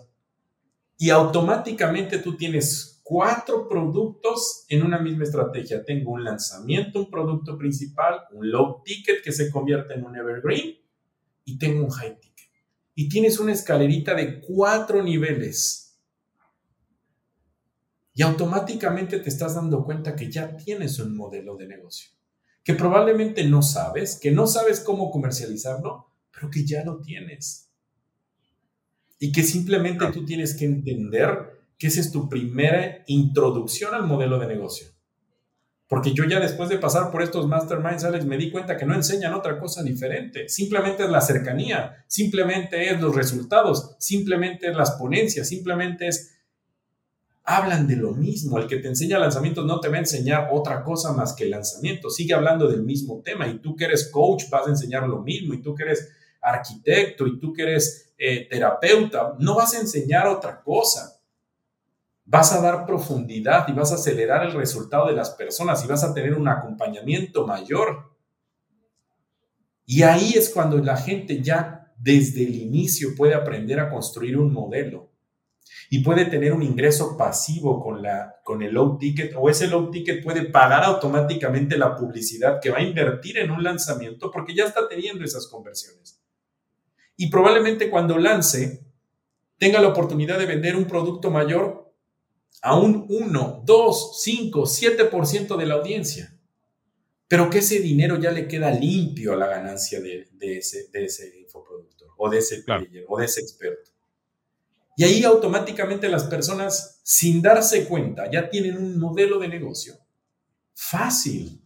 Y automáticamente tú tienes cuatro productos en una misma estrategia. Tengo un lanzamiento, un producto principal, un low ticket que se convierte en un evergreen y tengo un high ticket. Y tienes una escalerita de cuatro niveles y automáticamente te estás dando cuenta que ya tienes un modelo de negocio, que probablemente no sabes, que no sabes cómo comercializarlo, pero que ya lo tienes. Y que simplemente tú tienes que entender que esa es tu primera introducción al modelo de negocio. Porque yo ya después de pasar por estos masterminds, Alex, me di cuenta que no enseñan otra cosa diferente. Simplemente es la cercanía, simplemente es los resultados, simplemente es las ponencias, simplemente es hablan de lo mismo. El que te enseña lanzamientos no te va a enseñar otra cosa más que lanzamiento. Sigue hablando del mismo tema y tú que eres coach vas a enseñar lo mismo y tú que eres arquitecto y tú que eres eh, terapeuta, no vas a enseñar otra cosa. Vas a dar profundidad y vas a acelerar el resultado de las personas y vas a tener un acompañamiento mayor. Y ahí es cuando la gente ya desde el inicio puede aprender a construir un modelo y puede tener un ingreso pasivo con, la, con el low ticket o ese low ticket puede pagar automáticamente la publicidad que va a invertir en un lanzamiento porque ya está teniendo esas conversiones. Y probablemente cuando lance tenga la oportunidad de vender un producto mayor a un 1, 2, 5, 7% de la audiencia. Pero que ese dinero ya le queda limpio a la ganancia de, ese, de ese infoproductor o de ese player o de ese experto. Y ahí automáticamente las personas, sin darse cuenta, ya tienen un modelo de negocio fácil.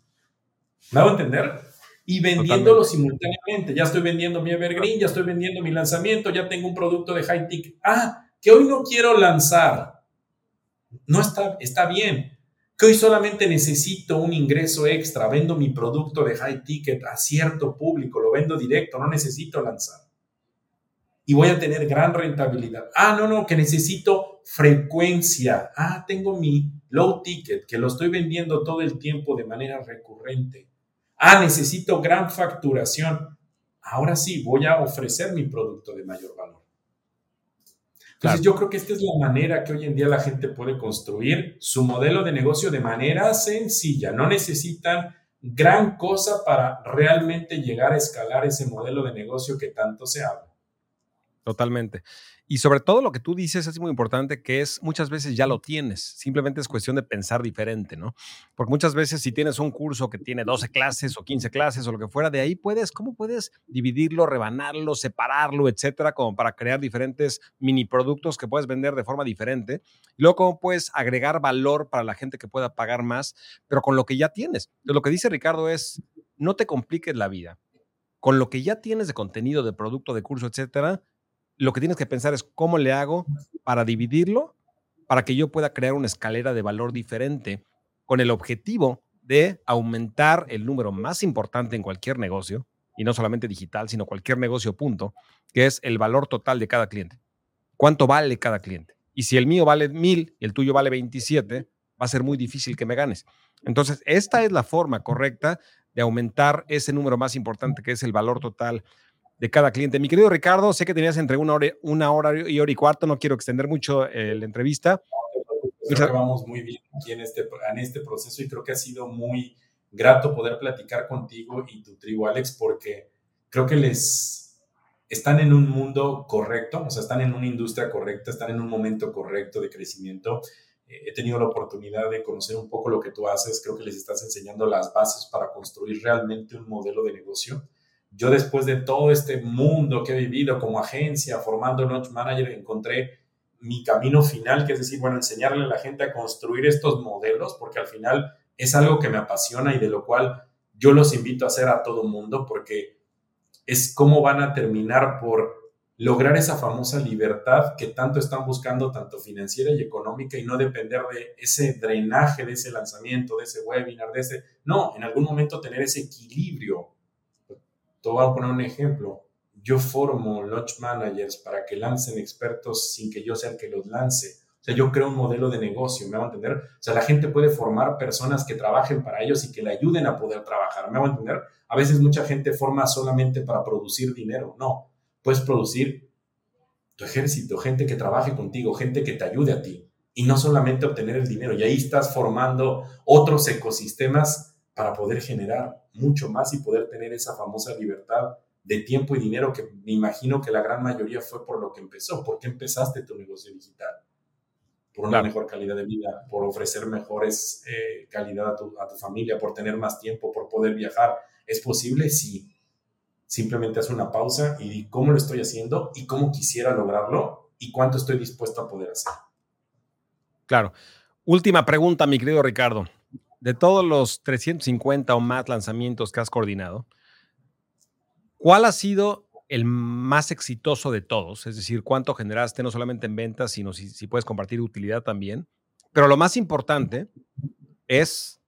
¿Me hago entender? Y vendiéndolo simultáneamente. Ya estoy vendiendo mi Evergreen, ya estoy vendiendo mi lanzamiento, ya tengo un producto de high ticket. Ah, que hoy no quiero lanzar. No está, está bien. Que hoy solamente necesito un ingreso extra. Vendo mi producto de high ticket a cierto público, lo vendo directo, no necesito lanzar y voy a tener gran rentabilidad. Ah, no, no, que necesito frecuencia. Ah, tengo mi low ticket que lo estoy vendiendo todo el tiempo de manera recurrente. Ah, necesito gran facturación. Ahora sí, voy a ofrecer mi producto de mayor valor. Entonces yo creo que esta es la manera que hoy en día la gente puede construir su modelo de negocio de manera sencilla. No necesitan gran cosa para realmente llegar a escalar ese modelo de negocio que tanto se habla. Totalmente. Y sobre todo lo que tú dices es muy importante, que es muchas veces ya lo tienes, simplemente es cuestión de pensar diferente, ¿no? Porque muchas veces si tienes un curso que tiene 12 clases o 15 clases o lo que fuera, de ahí puedes, ¿cómo puedes dividirlo, rebanarlo, separarlo, etcétera, como para crear diferentes mini productos que puedes vender de forma diferente? Y luego, ¿cómo puedes agregar valor para la gente que pueda pagar más, pero con lo que ya tienes? Lo que dice Ricardo es, no te compliques la vida. Con lo que ya tienes de contenido, de producto, de curso, etcétera, lo que tienes que pensar es cómo le hago para dividirlo, para que yo pueda crear una escalera de valor diferente con el objetivo de aumentar el número más importante en cualquier negocio, y no solamente digital, sino cualquier negocio punto, que es el valor total de cada cliente. ¿Cuánto vale cada cliente? Y si el mío vale mil y el tuyo vale 27, va a ser muy difícil que me ganes. Entonces, esta es la forma correcta de aumentar ese número más importante, que es el valor total de cada cliente. Mi querido Ricardo, sé que tenías entre una hora, una hora y hora y cuarto, no quiero extender mucho eh, la entrevista. Creo que vamos muy bien aquí en este, en este proceso y creo que ha sido muy grato poder platicar contigo y tu tribu, Alex, porque creo que les están en un mundo correcto, o sea, están en una industria correcta, están en un momento correcto de crecimiento. Eh, he tenido la oportunidad de conocer un poco lo que tú haces, creo que les estás enseñando las bases para construir realmente un modelo de negocio yo después de todo este mundo que he vivido como agencia, formando Launch Manager, encontré mi camino final, que es decir, bueno, enseñarle a la gente a construir estos modelos, porque al final es algo que me apasiona y de lo cual yo los invito a hacer a todo mundo, porque es cómo van a terminar por lograr esa famosa libertad que tanto están buscando, tanto financiera y económica, y no depender de ese drenaje, de ese lanzamiento, de ese webinar, de ese... No, en algún momento tener ese equilibrio te voy a poner un ejemplo. Yo formo launch managers para que lancen expertos sin que yo sea el que los lance. O sea, yo creo un modelo de negocio, ¿me hago entender? O sea, la gente puede formar personas que trabajen para ellos y que le ayuden a poder trabajar, ¿me hago entender? A veces mucha gente forma solamente para producir dinero, no, puedes producir tu ejército, gente que trabaje contigo, gente que te ayude a ti y no solamente obtener el dinero. Y ahí estás formando otros ecosistemas para poder generar mucho más y poder tener esa famosa libertad de tiempo y dinero que me imagino que la gran mayoría fue por lo que empezó. ¿Por qué empezaste tu negocio digital? Por una mejor calidad de vida, por ofrecer mejores eh, calidad a tu, a tu familia, por tener más tiempo, por poder viajar. ¿Es posible? Sí. Simplemente haz una pausa y di cómo lo estoy haciendo y cómo quisiera lograrlo y cuánto estoy dispuesto a poder hacer. Claro. Última pregunta, mi querido Ricardo. De todos los 350 o más lanzamientos que has coordinado, ¿cuál ha sido el más exitoso de todos? Es decir, ¿cuánto generaste no solamente en ventas, sino si, puedes compartir utilidad también? Pero lo más importante es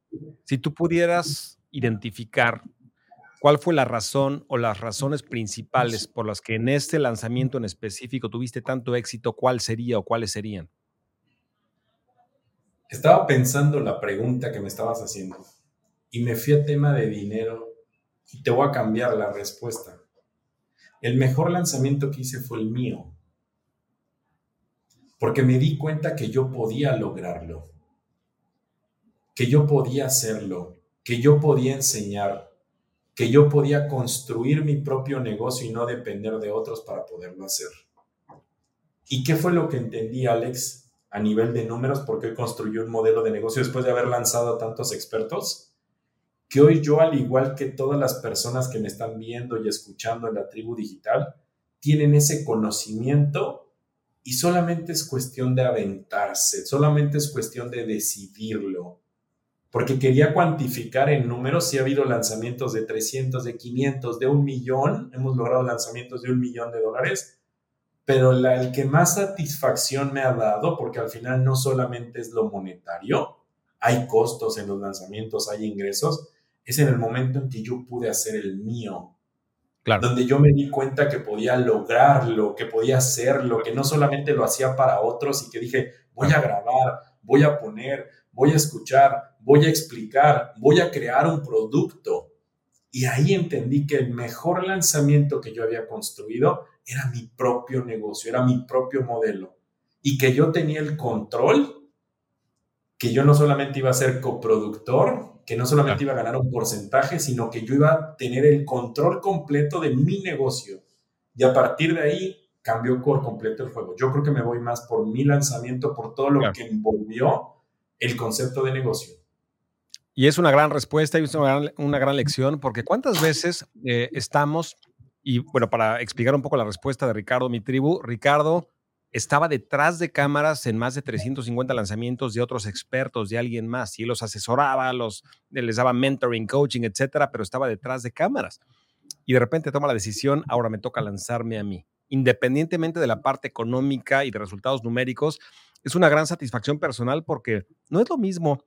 si tú pudieras identificar cuál fue la razón o las razones principales por las que en este lanzamiento en específico tuviste tanto éxito, ¿cuál sería o cuáles serían? Estaba pensando la pregunta que me estabas haciendo y me fui a tema de dinero y te voy a cambiar la respuesta. El mejor lanzamiento que hice fue el mío, porque me di cuenta que yo podía lograrlo, que yo podía hacerlo, que yo podía enseñar, que yo podía construir mi propio negocio y no depender de otros para poderlo hacer. ¿Y qué fue lo que entendí, Alex? A nivel de números, porque construyó un modelo de negocio después de haber lanzado a tantos expertos, que hoy yo, al igual que todas las personas que me están viendo y escuchando en la tribu digital, tienen ese conocimiento y solamente es cuestión de aventarse, solamente es cuestión de decidirlo. Porque quería cuantificar en números si ha habido lanzamientos de 300, de 500, de un millón, hemos logrado lanzamientos de un millón de dólares, pero el que más satisfacción me ha dado, porque al final no solamente es lo monetario, hay costos en los lanzamientos, hay ingresos, es en el momento en que yo pude hacer el mío. Claro. Donde yo me di cuenta que podía lograrlo, que podía hacerlo, que no solamente lo hacía para otros y que dije, voy a grabar, voy a poner, voy a escuchar, voy a explicar, voy a crear un producto. Y ahí entendí que el mejor lanzamiento que yo había construido era mi propio negocio, era mi propio modelo. Y que yo tenía el control, que yo no solamente iba a ser coproductor, que no solamente iba a ganar un porcentaje, sino que yo iba a tener el control completo de mi negocio. Y a partir de ahí cambió por completo el juego. Yo creo que me voy más por mi lanzamiento, por todo lo que envolvió el concepto de negocio. Y es una gran respuesta y es una gran, lección, porque cuántas veces eh, estamos y bueno, para explicar un poco la respuesta de Ricardo, mi tribu, Ricardo estaba detrás de cámaras en más de 350 lanzamientos de otros expertos, de alguien más, y él los asesoraba, los, les daba mentoring, coaching, etcétera, pero estaba detrás de cámaras. Y de repente toma la decisión, ahora me toca lanzarme a mí. Independientemente de la parte económica y de resultados numéricos, es una gran satisfacción personal porque no es lo mismo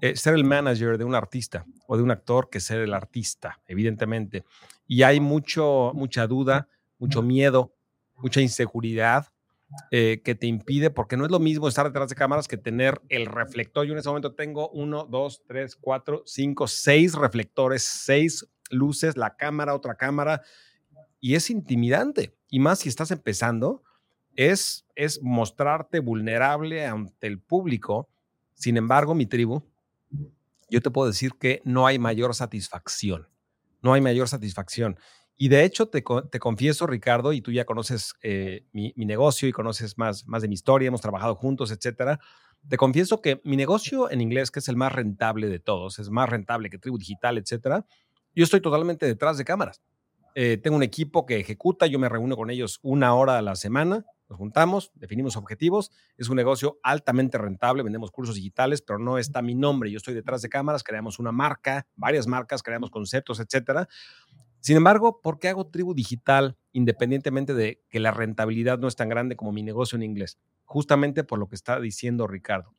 eh, ser el manager de un artista o de un actor que ser el artista, evidentemente. Y hay mucho, mucha duda, mucho miedo, mucha inseguridad eh, que te impide, porque no es lo mismo estar detrás de cámaras que tener el reflector. Yo en ese momento tengo uno, dos, tres, cuatro, cinco, seis reflectores, seis luces, la cámara, otra cámara, y es intimidante. Y más si estás empezando, es, es mostrarte vulnerable ante el público. Sin embargo, mi tribu, yo te puedo decir que no hay mayor satisfacción, no hay mayor satisfacción. Y de hecho, te, confieso, Ricardo, y tú ya conoces eh, mi, negocio y conoces más, más de mi historia, hemos trabajado juntos, etcétera. Te confieso que mi negocio en inglés, que es el más rentable de todos, es más rentable que Tribu Digital, etcétera, yo estoy totalmente detrás de cámaras. Eh, tengo un equipo que ejecuta, yo me reúno con ellos una hora a la semana, nos juntamos, definimos objetivos. Es un negocio altamente rentable, vendemos cursos digitales, pero no está mi nombre. Yo estoy detrás de cámaras, creamos una marca, varias marcas, creamos conceptos, etcétera. Sin embargo, ¿por qué hago tribu digital independientemente de que la rentabilidad no es tan grande como mi negocio en inglés? Justamente por lo que está diciendo Ricardo.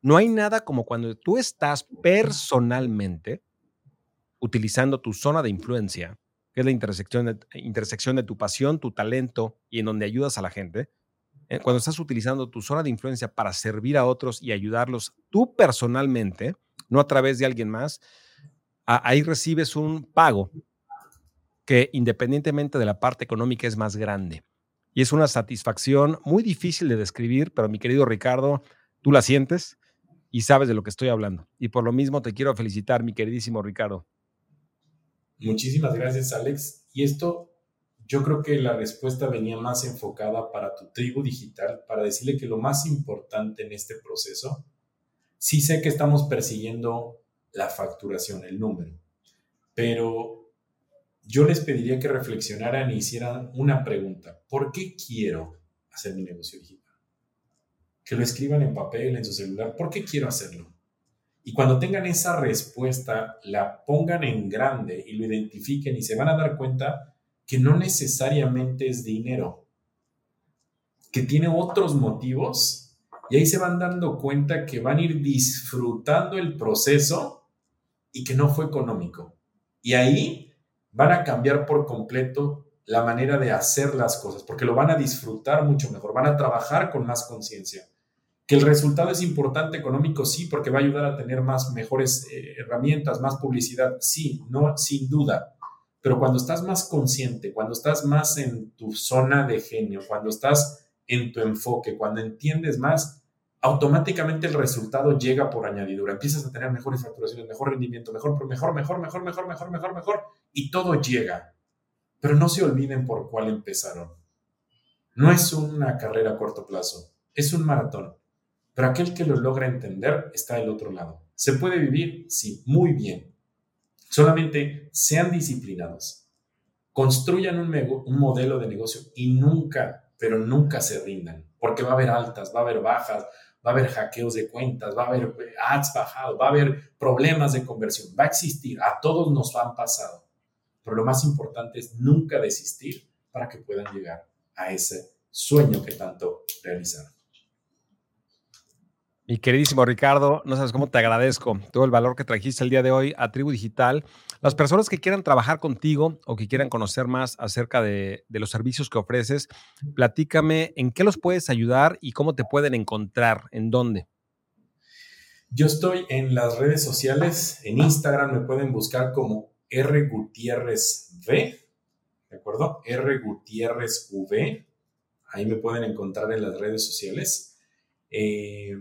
No hay nada como cuando tú estás personalmente utilizando tu zona de influencia que es la intersección de, tu pasión, tu talento y en donde ayudas a la gente, eh, cuando estás utilizando tu zona de influencia para servir a otros y ayudarlos tú personalmente, no a través de alguien más, ahí recibes un pago que independientemente de la parte económica es más grande. Y es una satisfacción muy difícil de describir, pero mi querido Ricardo, tú la sientes y sabes de lo que estoy hablando. Y por lo mismo te quiero felicitar, mi queridísimo Ricardo. Muchísimas gracias, Alex. Y esto, yo creo que la respuesta venía más enfocada para tu tribu digital, para decirle que lo más importante en este proceso, sí sé que estamos persiguiendo la facturación, el número, pero yo les pediría que reflexionaran y hicieran una pregunta. ¿Por qué quiero hacer mi negocio digital? Que lo escriban en papel, en su celular. ¿Por qué quiero hacerlo? Y cuando tengan esa respuesta, la pongan en grande y lo identifiquen y se van a dar cuenta que no necesariamente es dinero, que tiene otros motivos y ahí se van dando cuenta que van a ir disfrutando el proceso y que no fue económico. Y ahí van a cambiar por completo la manera de hacer las cosas, porque lo van a disfrutar mucho mejor, van a trabajar con más conciencia. Que el resultado es importante económico, sí, porque va a ayudar a tener más mejores eh, herramientas, más publicidad, sí, no, sin duda. Pero cuando estás más consciente, cuando estás más en tu zona de genio, cuando estás en tu enfoque, cuando entiendes más, automáticamente el resultado llega por añadidura. Empiezas a tener mejores facturaciones, mejor rendimiento, mejor, mejor, mejor, mejor, mejor, mejor, mejor, mejor, y todo llega. Pero no se olviden por cuál empezaron. No es una carrera a corto plazo, es un maratón. Pero aquel que lo logra entender está del otro lado. ¿Se puede vivir? Sí, muy bien. Solamente sean disciplinados. Construyan un, un, modelo de negocio y nunca, pero nunca se rindan, porque va a haber altas, va a haber bajas, va a haber hackeos de cuentas, va a haber eh, ads bajados, va a haber problemas de conversión, va a existir, a todos nos han pasado. Pero lo más importante es nunca desistir para que puedan llegar a ese sueño que tanto realizaron. Mi queridísimo Ricardo, no sabes cómo te agradezco todo el valor que trajiste el día de hoy a Tribu Digital. Las personas que quieran trabajar contigo o que quieran conocer más acerca de, los servicios que ofreces, platícame en qué los puedes ayudar y cómo te pueden encontrar, en dónde. Yo estoy en las redes sociales, en Instagram me pueden buscar como R Gutiérrez V, ¿de acuerdo? R Gutiérrez V, ahí me pueden encontrar en las redes sociales. Eh,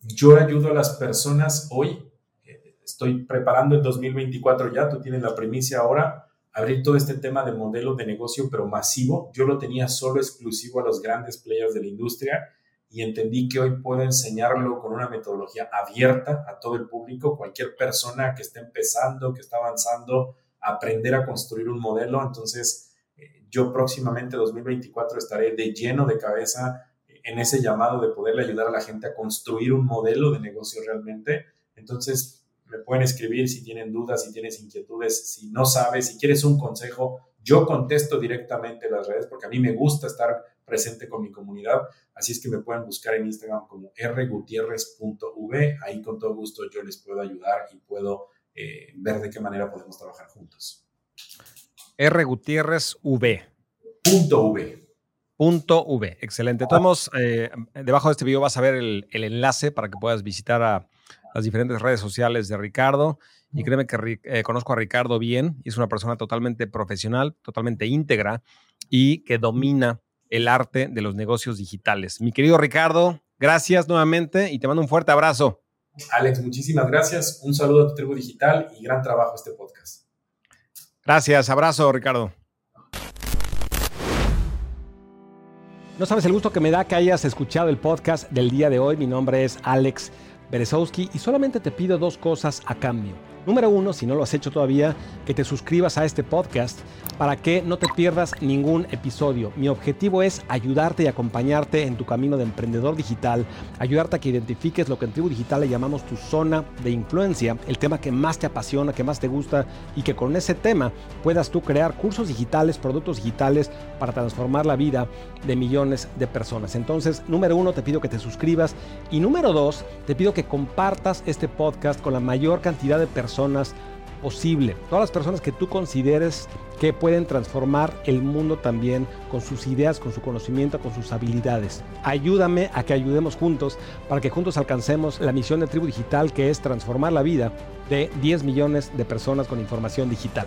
yo ayudo a las personas hoy, eh, estoy preparando el 2024 ya, tú tienes la primicia ahora, abrir todo este tema de modelo de negocio, pero masivo. Yo lo tenía solo exclusivo a los grandes players de la industria y entendí que hoy puedo enseñarlo con una metodología abierta a todo el público, cualquier persona que esté empezando, que está avanzando, aprender a construir un modelo. Entonces, eh, yo próximamente 2024 estaré de lleno de cabeza en ese llamado de poderle ayudar a la gente a construir un modelo de negocio realmente. Entonces, me pueden escribir si tienen dudas, si tienes inquietudes, si no sabes, si quieres un consejo. Yo contesto directamente en las redes porque a mí me gusta estar presente con mi comunidad. Así es que me pueden buscar en Instagram como rgutierrez.v. Ahí con todo gusto yo les puedo ayudar y puedo eh, ver de qué manera podemos trabajar juntos. rgutierrezv. Punto v. V. Excelente. Estamos, eh, debajo de este video vas a ver el, enlace para que puedas visitar a las diferentes redes sociales de Ricardo. Y créeme que eh, conozco a Ricardo bien y es una persona totalmente profesional, totalmente íntegra y que domina el arte de los negocios digitales. Mi querido Ricardo, gracias nuevamente y te mando un fuerte abrazo. Alex, muchísimas gracias. Un saludo a tu tribu digital y gran trabajo este podcast. Gracias, abrazo Ricardo. No sabes el gusto que me da que hayas escuchado el podcast del día de hoy. Mi nombre es Alex Berezowski y solamente te pido dos cosas a cambio. Número uno, si no lo has hecho todavía, que te suscribas a este podcast para que no te pierdas ningún episodio. Mi objetivo es ayudarte y acompañarte en tu camino de emprendedor digital, ayudarte a que identifiques lo que en Tribu Digital le llamamos tu zona de influencia, el tema que más te apasiona, que más te gusta y que con ese tema puedas tú crear cursos digitales, productos digitales para transformar la vida de millones de personas. Entonces, número uno, te pido que te suscribas y número dos, te pido que compartas este podcast con la mayor cantidad de personas posible. Todas las personas que tú consideres que pueden transformar el mundo también con sus ideas, con su conocimiento, con sus habilidades. Ayúdame a que ayudemos juntos para que juntos alcancemos la misión de Tribu Digital que es transformar la vida de 10 millones de personas con información digital.